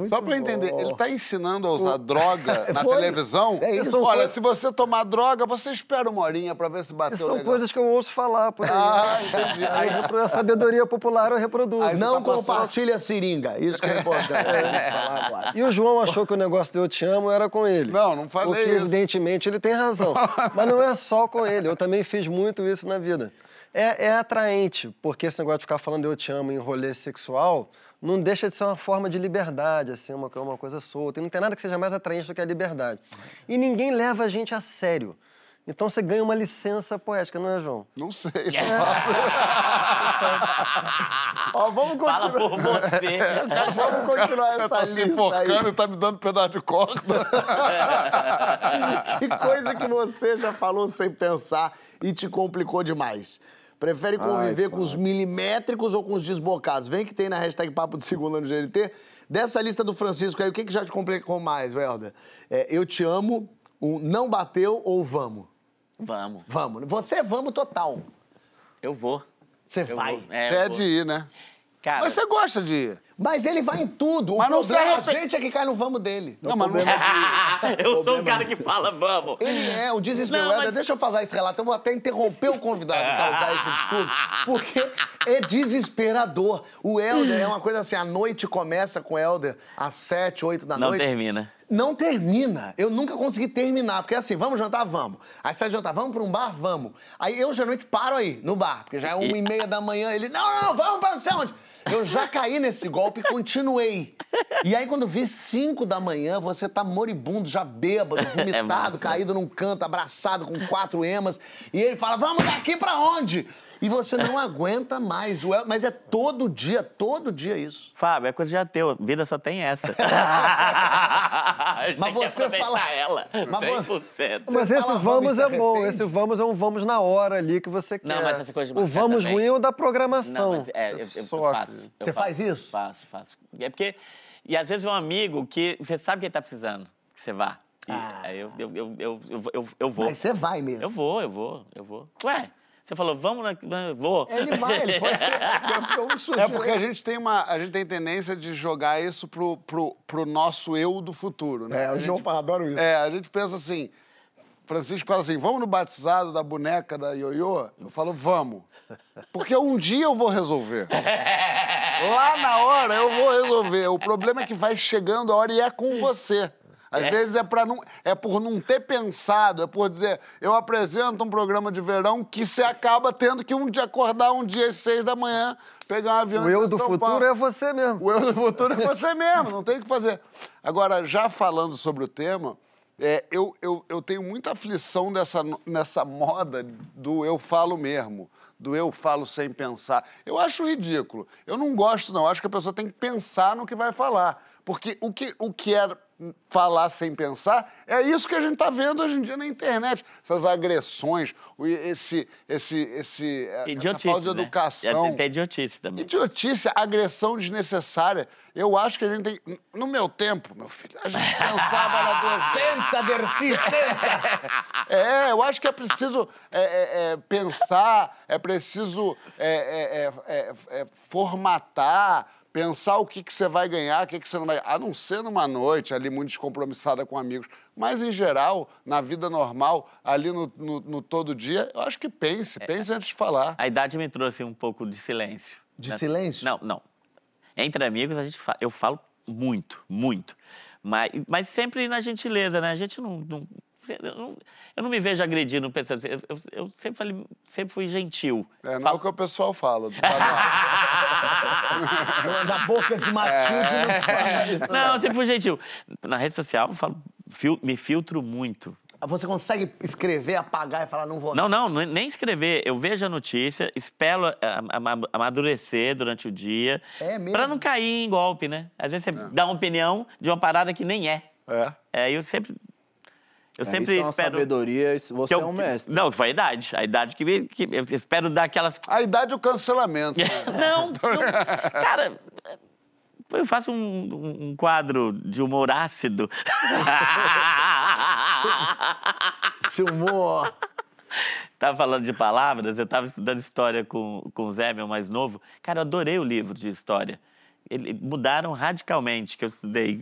Só pra eu entender, ele tá ensinando a usar droga na Foi. televisão? É isso. Olha, se você tomar droga, você espera uma horinha pra ver se bateu São legal. coisas que eu ouço falar por aí. Ah, entendi. Aí a sabedoria popular eu reproduzo. Não compartilha a seringa, isso que é importante. É. falar agora. E o João achou que o negócio do Eu Te Amo era com ele. Não, não falei Porque, isso. evidentemente, ele tem razão. Mas não é só com ele. Eu também fiz muito isso na vida. É, é atraente, porque esse negócio de ficar falando Eu Te Amo em rolê sexual não deixa de ser uma forma de liberdade, assim, uma, uma coisa solta. E não tem nada que seja mais atraente do que a liberdade. E ninguém leva a gente a sério. Então você ganha uma licença poética, não é, João? Não sei. Ó, vamos Fala continuar. por você. Vamos continuar essa tá se lista enforcando aí. e tá me dando pedaço de corda. Que coisa que você já falou sem pensar e te complicou demais. Prefere conviver com os milimétricos ou com os desbocados? Vem que tem na hashtag Papo de Segunda no GLT. Dessa lista do Francisco aí, o que, que já te complicou mais, Welder? É, eu te amo, um não bateu ou vamos? Vamos. Vamos. Você é vamos total. Eu vou. Você Eu vai. vou. É, Você é vou. de ir, né? Cara, Mas você gosta de ir. Mas ele vai em tudo. O Mas não se problema é a gente é que cai no vamos dele. Não, mas não eu sou o cara que fala vamos. Ele é o desespero. Não, mas- Deixa eu falar esse relato. Eu vou até interromper o convidado para usar esse discurso, porque é desesperador. O Helder é uma coisa assim: a noite começa com o Helder às sete, oito da Não noite. termina. Não termina. Eu nunca consegui terminar. Porque assim, vamos jantar? Vamos. Aí sai jantar, vamos pra um bar? Vamos. Aí eu geralmente paro aí, no bar, porque já é uma e meia da manhã. Ele, não, não, não, vamos pra não sei onde. Eu já caí nesse golpe e continuei. E aí, quando vi cinco da manhã, você tá moribundo, já bêbado, vomitado, massa. caído num canto, abraçado com quatro emas. E ele fala, vamos daqui pra onde? E você não aguenta mais. O El- Mas é todo dia, todo dia isso. Fábio, é coisa já teu. Vida só tem essa. Mas você fala- ela. Mas 100%. Mas Você esse fala vamos vamos é bom. Esse vamos é um vamos na hora ali que você quer. Não, mas essa coisa de O vamos também- ruim é o da programação. Não, mas é, eu, eu- eu faço. eu Você faço. faz isso? Faço, faço. É porque... E às vezes é um amigo que você sabe que ele tá precisando, que você vá. E aí eu, eu, eu, eu, eu, eu, vou. Ah. Mas você vai mesmo. Eu vou, eu vou, eu vou. Ué, você falou, vamos na... na- Vou. Ele vai, ele foi. É porque a gente tem uma. A gente tem tendência de jogar isso pro, pro, pro nosso eu do futuro, né? É, A o João adoro isso. É, a gente pensa assim. Francisco fala assim: vamos no batizado da boneca da ioiô? Eu falo, vamos. Porque um dia eu vou resolver. Lá na hora eu vou resolver. O problema é que vai chegando a hora e é com você. Às vezes é, pra não, é por não ter pensado, é por dizer, eu apresento um programa de verão que você acaba tendo que um dia acordar um dia às seis da manhã, pegar um avião O eu do São futuro Paulo. é você mesmo. O eu do futuro é você mesmo, não tem o que fazer. Agora, já falando sobre o tema, é, eu, eu, eu tenho muita aflição dessa, nessa moda do eu falo mesmo, do eu falo sem pensar. Eu acho ridículo. Eu não gosto, não. Eu acho que a pessoa tem que pensar no que vai falar. Porque o que, o que é falar sem pensar é isso que a gente está vendo hoje em dia na internet. Essas agressões, esse, esse, esse, essa Idiotice, falta de né? educação. É, tem idiotice também. Idiotice, agressão desnecessária. Eu acho que a gente tem. No meu tempo, meu filho, a gente pensava na duas Senta, Dercy, senta! É, eu acho que é preciso é, é, é, pensar, é preciso é, é, é, é, é, formatar, pensar o que, que você vai ganhar, o que, que você não vai. A não ser numa noite ali muito descompromissada com amigos. Mas, em geral, na vida normal, ali no, no- no todo dia, eu acho que pense, pense antes de falar. A idade me trouxe um pouco de silêncio. De Né? silêncio? Não, não. Entre amigos, a gente fa- eu falo muito, muito. Mas, mas sempre na gentileza, né? A gente não. não- eu, não eu não me vejo agredindo pessoas. Eu, eu- eu sempre, falei- sempre fui gentil. É, não é Falo- o que o pessoal fala. Da boca de Matilde não fala isso. Não, eu sempre fui gentil. Na rede social, eu falo, fil- me filtro muito. Você consegue escrever, apagar e falar, não vou. Não, não, não- nem escrever. Eu vejo a notícia, espero a- a- amadurecer durante o dia. É mesmo? Pra não cair em golpe, né? Às vezes você dá uma opinião de uma parada que nem é. É. É, eu sempre. Eu É, sempre isso é uma espero. sabedoria, você eu- é um mestre. Não, foi a idade. A idade que, me- que eu espero dar aquelas. A idade é o cancelamento. né? Não, não. Cara, eu faço um, um- um quadro de humor ácido. Esse humor. Tava falando de palavras, eu tava estudando história com, com o Zé, meu mais novo. Cara, eu adorei o livro de história. Ele, mudaram radicalmente, que eu estudei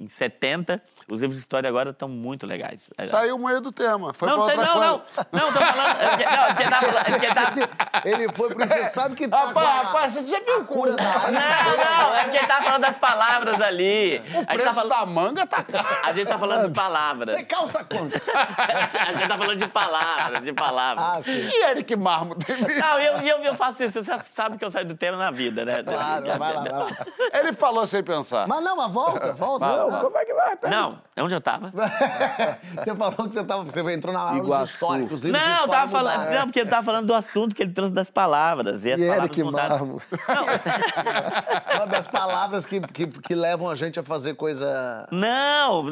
em 70. Os livros de história agora estão muito legais. Saiu o meio do tema. Foi não, pra sei, outra não, não. coisa. Não, tô falando. é porque- Não, é tá é porque tá- Ele foi porque você sabe que tá Rapaz, a- rapaz, você já viu o raiva. Não, não, é porque ele tá falando das palavras ali. O A gente preço tá falando, da manga tá caro. a gente tá falando de palavras. Você calça quanto? A gente tá falando de palavras, de palavras. Ah, sim. E Eric Marmo teve Não, e eu, eu, eu faço isso. Você sabe que eu saio do tema na vida, né? Claro, vai lá, vai lá. Ele falou sem pensar. Mas não, mas volta, volta. Vai, Como é que vai? Não, onde eu tava? Você falou que você, tava, você entrou na aula de Iguaçu. história, que os livros de Não, eu história tava falando. mudaram. Não, porque ele tava falando do assunto que ele trouxe das palavras. E as E palavras Eric mudaram. Marmo. Uma das palavras que, que, que levam a gente a fazer coisa... Não!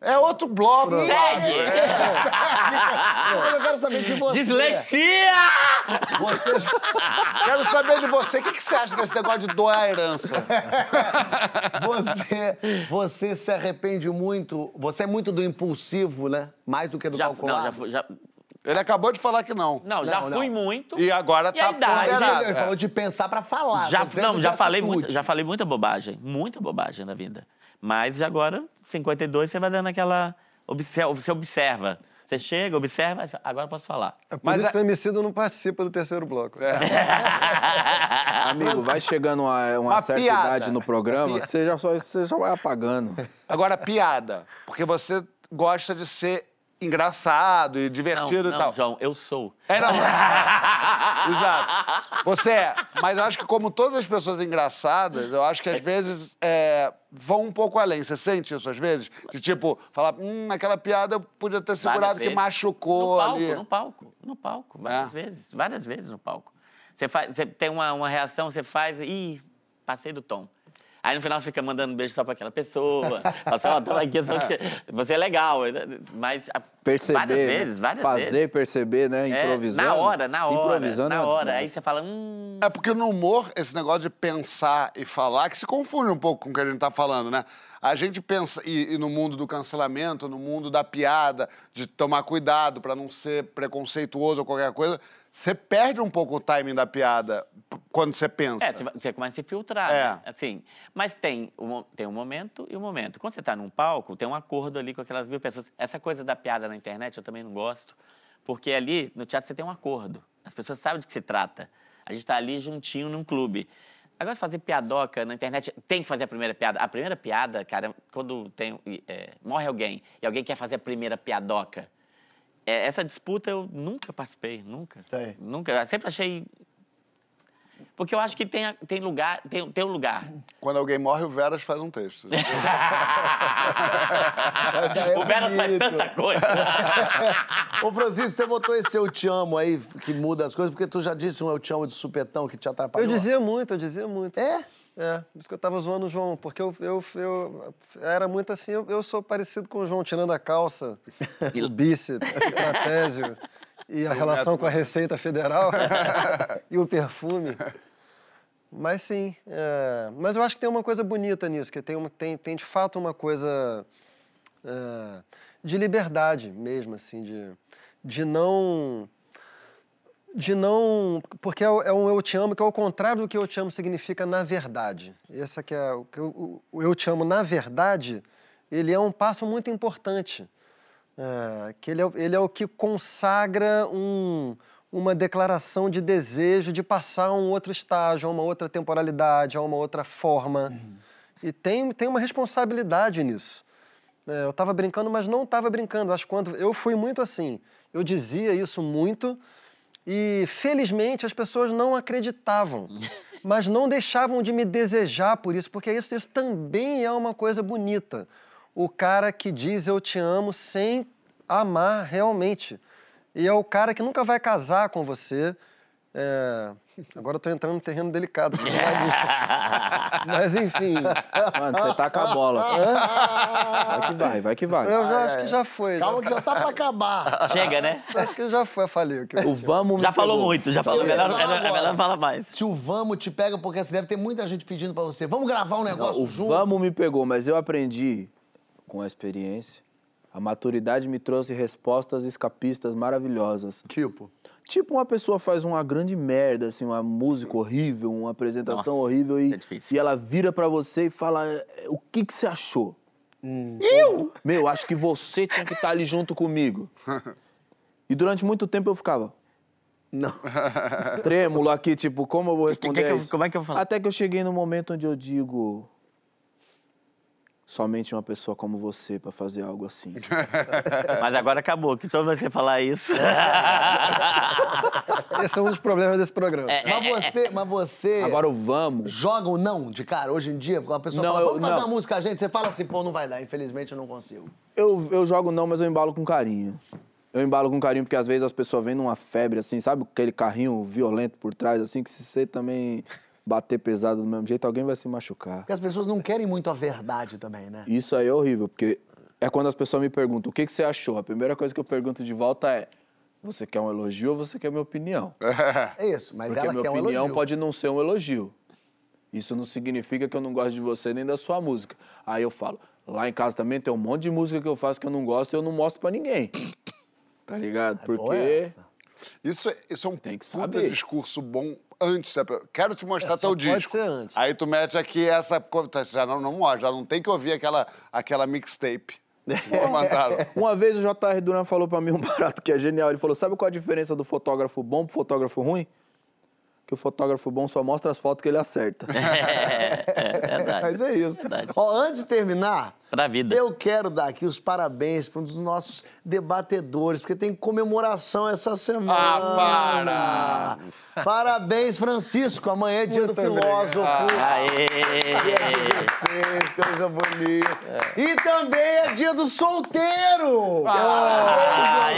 É outro bloco. Segue! Mas eu quero saber de você. Dislexia! Você, Quero saber de você. O que, que você acha desse negócio de doar a herança? você, você se arrepende muito... Você é muito do impulsivo, né? Mais do que do Já, calculado. não, já, fui- já, Ele acabou de falar que não. não, já Não, fui não. muito. E agora E tá idade? ponderado. Ele É. falou de pensar pra falar. Já, dizendo não, já falei, atitude. muito, já falei muita bobagem. Muita bobagem na vida. Mas agora, 52, você vai dando aquela. Você observa. Você chega, observa, agora eu posso falar. É por Mas isso a- que o Emicida não participa do terceiro bloco. Amigo, vai chegando uma, uma Uma certa piada. idade no programa que você já, só, você já vai apagando. Agora, piada. Porque você gosta de ser engraçado e Não, divertido não, e tal. João, eu sou. É, não. Exato. Você é. Mas eu acho que, como todas as pessoas engraçadas, eu acho que às vezes é, vão um pouco além. Você sente isso às vezes? De tipo, falar, hum, aquela piada eu podia ter segurado que machucou no palco, ali. No palco, no palco, várias É. vezes, várias vezes no palco. Você, faz, você tem uma, uma reação, você faz, ih, passei do tom. Aí no final fica mandando beijo só pra aquela pessoa. Fala assim, aqui, só que você é legal. Mas a- Perceber, várias né? vezes, várias Fazer, vezes. perceber, né? É, Improvisando. na hora, na hora. Improvisando é na uma hora. Aí você fala, hum. É porque no humor, esse negócio de pensar e falar, que se confunde um pouco com o que a gente tá falando, né? A gente pensa, e, e no mundo do cancelamento, no mundo da piada, de tomar cuidado pra não ser preconceituoso ou qualquer coisa, você perde um pouco o timing da piada quando você pensa. É, você, começa a se filtrar, É. né? Assim, mas tem um, mo- tem um momento e um momento. Quando você está num palco, tem um acordo ali com aquelas mil pessoas. Essa coisa da piada na internet eu também não gosto, porque ali no teatro você tem um acordo. As pessoas sabem de que se trata. A gente está ali juntinho num clube. Agora, fazer piadoca na internet, tem que fazer a primeira piada. A primeira piada, cara, quando tem, é, morre alguém e alguém quer fazer a primeira piadoca, essa disputa eu nunca participei, nunca. Sei. Nunca. Eu sempre achei. Porque eu acho que tem, tem lugar, tem, tem um lugar. Quando alguém morre, o Veras faz um texto. É o Veras faz tanta coisa. Ô, Francisco, você botou esse eu te amo aí, que muda as coisas, porque tu já disse um eu te amo de supetão que te atrapalhou. Eu dizia muito, eu dizia muito. É? É, por isso que eu tava zoando o João, porque eu, eu, eu era muito assim, eu, eu sou parecido com o João, tirando a calça, o bíceps, o trapézio e a relação com a Receita Federal e o perfume. Mas sim, é, mas eu acho que tem uma coisa bonita nisso, que tem, uma, tem, tem de fato uma coisa é, de liberdade mesmo, assim, de, de não de não. Porque é, o- é um eu te amo que é o contrário do que eu te amo significa na verdade. Esse aqui é o que eu, o eu te amo na verdade, ele é um passo muito importante. É, que ele é, o- ele é o que consagra um, uma declaração de desejo de passar a um outro estágio, a uma outra temporalidade, a uma outra forma. E tem, tem uma responsabilidade nisso. É, eu estava brincando, mas não estava brincando. Acho quando eu fui muito assim, eu dizia isso muito e felizmente as pessoas não acreditavam, mas não deixavam de me desejar por isso, porque isso, isso também é uma coisa bonita. O cara que diz eu te amo sem amar realmente. E é o cara que nunca vai casar com você, É, agora eu tô entrando no terreno delicado. falar. Mas enfim. Mano, você tá com a bola. Vai que vai, vai que vai. Eu já acho que já foi. Calma que já tá pra acabar. Chega, né? Acho que já foi, eu falei. o que eu- O vamos me Já falou pegou. muito, já falou. Ia Melhor, falar melhor, não fala mais. Se o Vamos te pega, porque assim, deve ter muita gente pedindo pra você. Vamos gravar um negócio O junto? vamos me pegou, mas eu aprendi com a experiência. A maturidade me trouxe respostas escapistas maravilhosas. Tipo? Tipo, uma pessoa faz uma grande merda, assim, uma música horrível, uma apresentação Nossa, horrível e, é e ela vira pra você e fala: "É, o que, que você achou? Eu? Meu, acho que você tinha que estar ali junto comigo. E durante muito tempo eu ficava Não. trêmulo aqui, tipo, como eu vou responder que eu- isso? como é que eu vou falar? Até que eu cheguei no momento onde eu digo... Somente uma pessoa como você pra fazer algo assim. Mas agora acabou, que que você falar isso. Esse é um dos problemas desse programa. Mas você, mas você Agora o vamos... joga o não de cara hoje em dia? Quando a pessoa Não, fala, eu- vamos fazer não. uma música, a gente, você fala assim, pô, não vai dar, infelizmente eu não consigo. Eu, eu jogo não, mas eu embalo com carinho. Eu embalo com carinho porque às vezes as pessoas vêm numa febre assim, sabe? Aquele carrinho violento por trás, assim, que se você também bater pesado do mesmo jeito, alguém vai se machucar. Porque as pessoas não querem muito a verdade também, né? Isso aí é horrível, porque é quando as pessoas me perguntam o que, que você achou. A primeira coisa que eu pergunto de volta é: você quer um elogio ou você quer minha opinião? É isso, mas Porque ela minha quer um opinião elogio. pode não ser um elogio. Isso não significa que eu não gosto de você nem da sua música. Aí eu falo, lá em casa também tem um monte de música que eu faço que eu não gosto e eu não mostro pra ninguém. Tá ligado? Boa Porque essa. Isso, é- isso é um Tem que puta saber. discurso bom antes. Quero te mostrar É, teu pode disco. ser antes. Aí tu mete aqui essa. tá, Já não, não mostra, já não tem que ouvir aquela, aquela mixtape. Uma vez o J.R. Duran falou pra mim um barato que é genial. Ele falou: sabe qual a diferença do fotógrafo bom pro fotógrafo ruim? Que o fotógrafo bom só mostra as fotos que ele acerta. É, é verdade. Mas é isso. Verdade. Ó, antes de terminar, Pra vida. eu quero dar aqui os parabéns para um dos nossos debatedores, porque tem comemoração essa semana. Ah, para! Parabéns, Francisco. Amanhã é dia do filósofo. Aê! Vocês, coisa bonita. E também é dia do solteiro.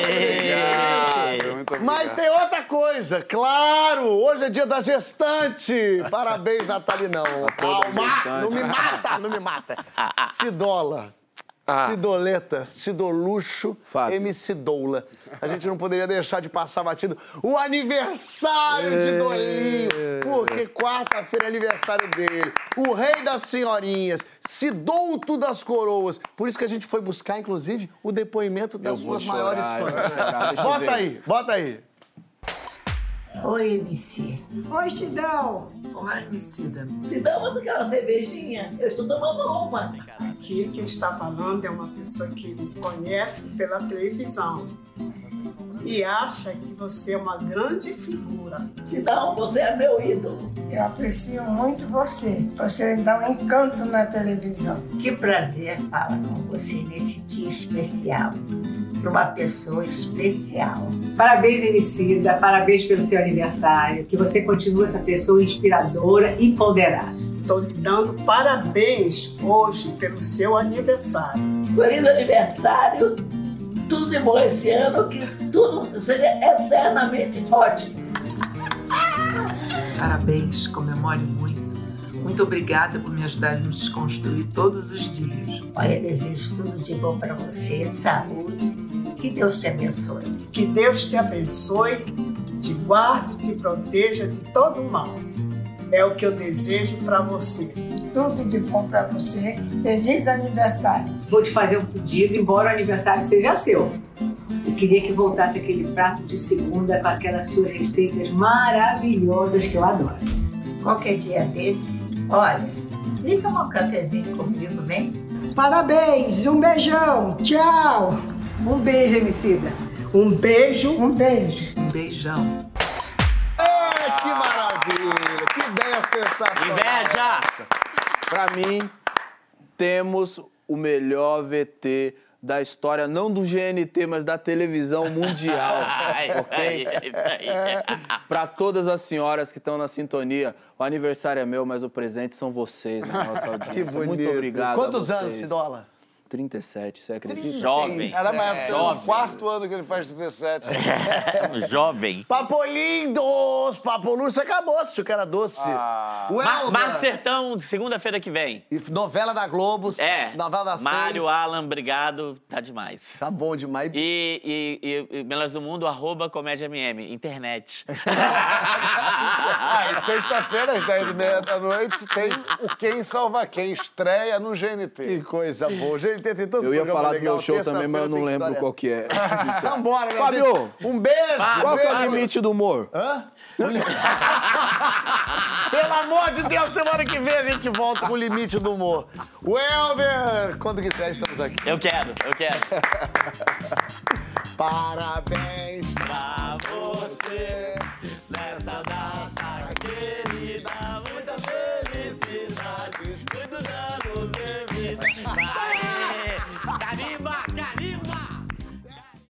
Aê! Muito. Mas tem outra coisa, claro! Hoje é dia da gestante! Parabéns, Natalinão. Calma! Não me mata, não me mata. Cidola. Cidoleta, Cidoluxo, Fábio. MC Doula. A gente não poderia deixar de passar batido o aniversário de Dolinho, porque quarta-feira é aniversário dele. O rei das senhorinhas, Cidouto das coroas. Por isso que a gente foi buscar, inclusive, o depoimento das Eu suas maiores chorar, fãs. Bota aí, bota aí. Oi, MC. Oi, Chidão. Olá, Emicida. Se damos aquela cervejinha, eu estou tomando uma. Aqui quem está falando é uma pessoa que me conhece pela televisão e acha que você é uma grande figura. Sidão, você é meu ídolo. Eu aprecio muito você. Você dá um encanto na televisão. Que prazer falar com você nesse dia especial. Para uma pessoa especial. Parabéns, Emicida. Parabéns pelo seu aniversário. Que você continue essa pessoa inspiradora e ponderada. Estou lhe dando parabéns hoje pelo seu aniversário. Feliz aniversário. Tudo de bom esse ano, que tudo seja eternamente ótimo. Parabéns, comemore muito. Muito obrigada por me ajudar a me desconstruir todos os dias. Olha, desejo tudo de bom para você, saúde. Que Deus te abençoe. Que Deus te abençoe, te guarde, te proteja de todo o mal. É o que eu desejo para você. Tudo de bom para você. Feliz aniversário. Vou te fazer um pedido, embora o aniversário seja seu. Eu queria que voltasse aquele prato de segunda com aquelas suas receitas maravilhosas que eu adoro. Qualquer dia desse, olha, vem tomar um cafezinho comigo, vem? Parabéns, um beijão. Tchau. Um beijo, Emicida. Um beijo. Um beijo. Beijão. É, que maravilha! Que ideia sensacional! Inveja! Pra mim, temos o melhor VT da história, não do GNT, mas da televisão mundial, ok? É isso aí. Pra todas as senhoras que estão na sintonia, o aniversário é meu, mas o presente são vocês na nossa audiência. Que bonito. Muito obrigado. a Quantos vocês. anos, Cidola? 37, você acredita? Jovem. Época, no Jovem. quarto ano que ele faz 37. Jovem. Papo lindos! Papo Lúcio acabou, assistiu que era doce. Ah. O Mar, Sertão, segunda-feira que vem. E Novela da Globo. É. Novela das Mário, seis. Alan, obrigado. Tá demais. Tá bom demais. E, e, e, e Melhores do Mundo, arroba Comédia MM, internet. Ah, e sexta-feira, às 10 e meia da noite, tem o Quem Salva Quem, estreia no GNT. Que coisa boa. Gente, tem tanto Eu ia falar do legal. meu show também, mas eu não lembro qual que é. história. Vambora, minha Fábio! gente. Um beijo. Qual que é o limite do humor? Hã? Pelo amor de Deus, semana que vem a gente volta com o limite do humor. O Helder, quando quiser, estamos aqui. Eu quero, eu quero. Parabéns pra você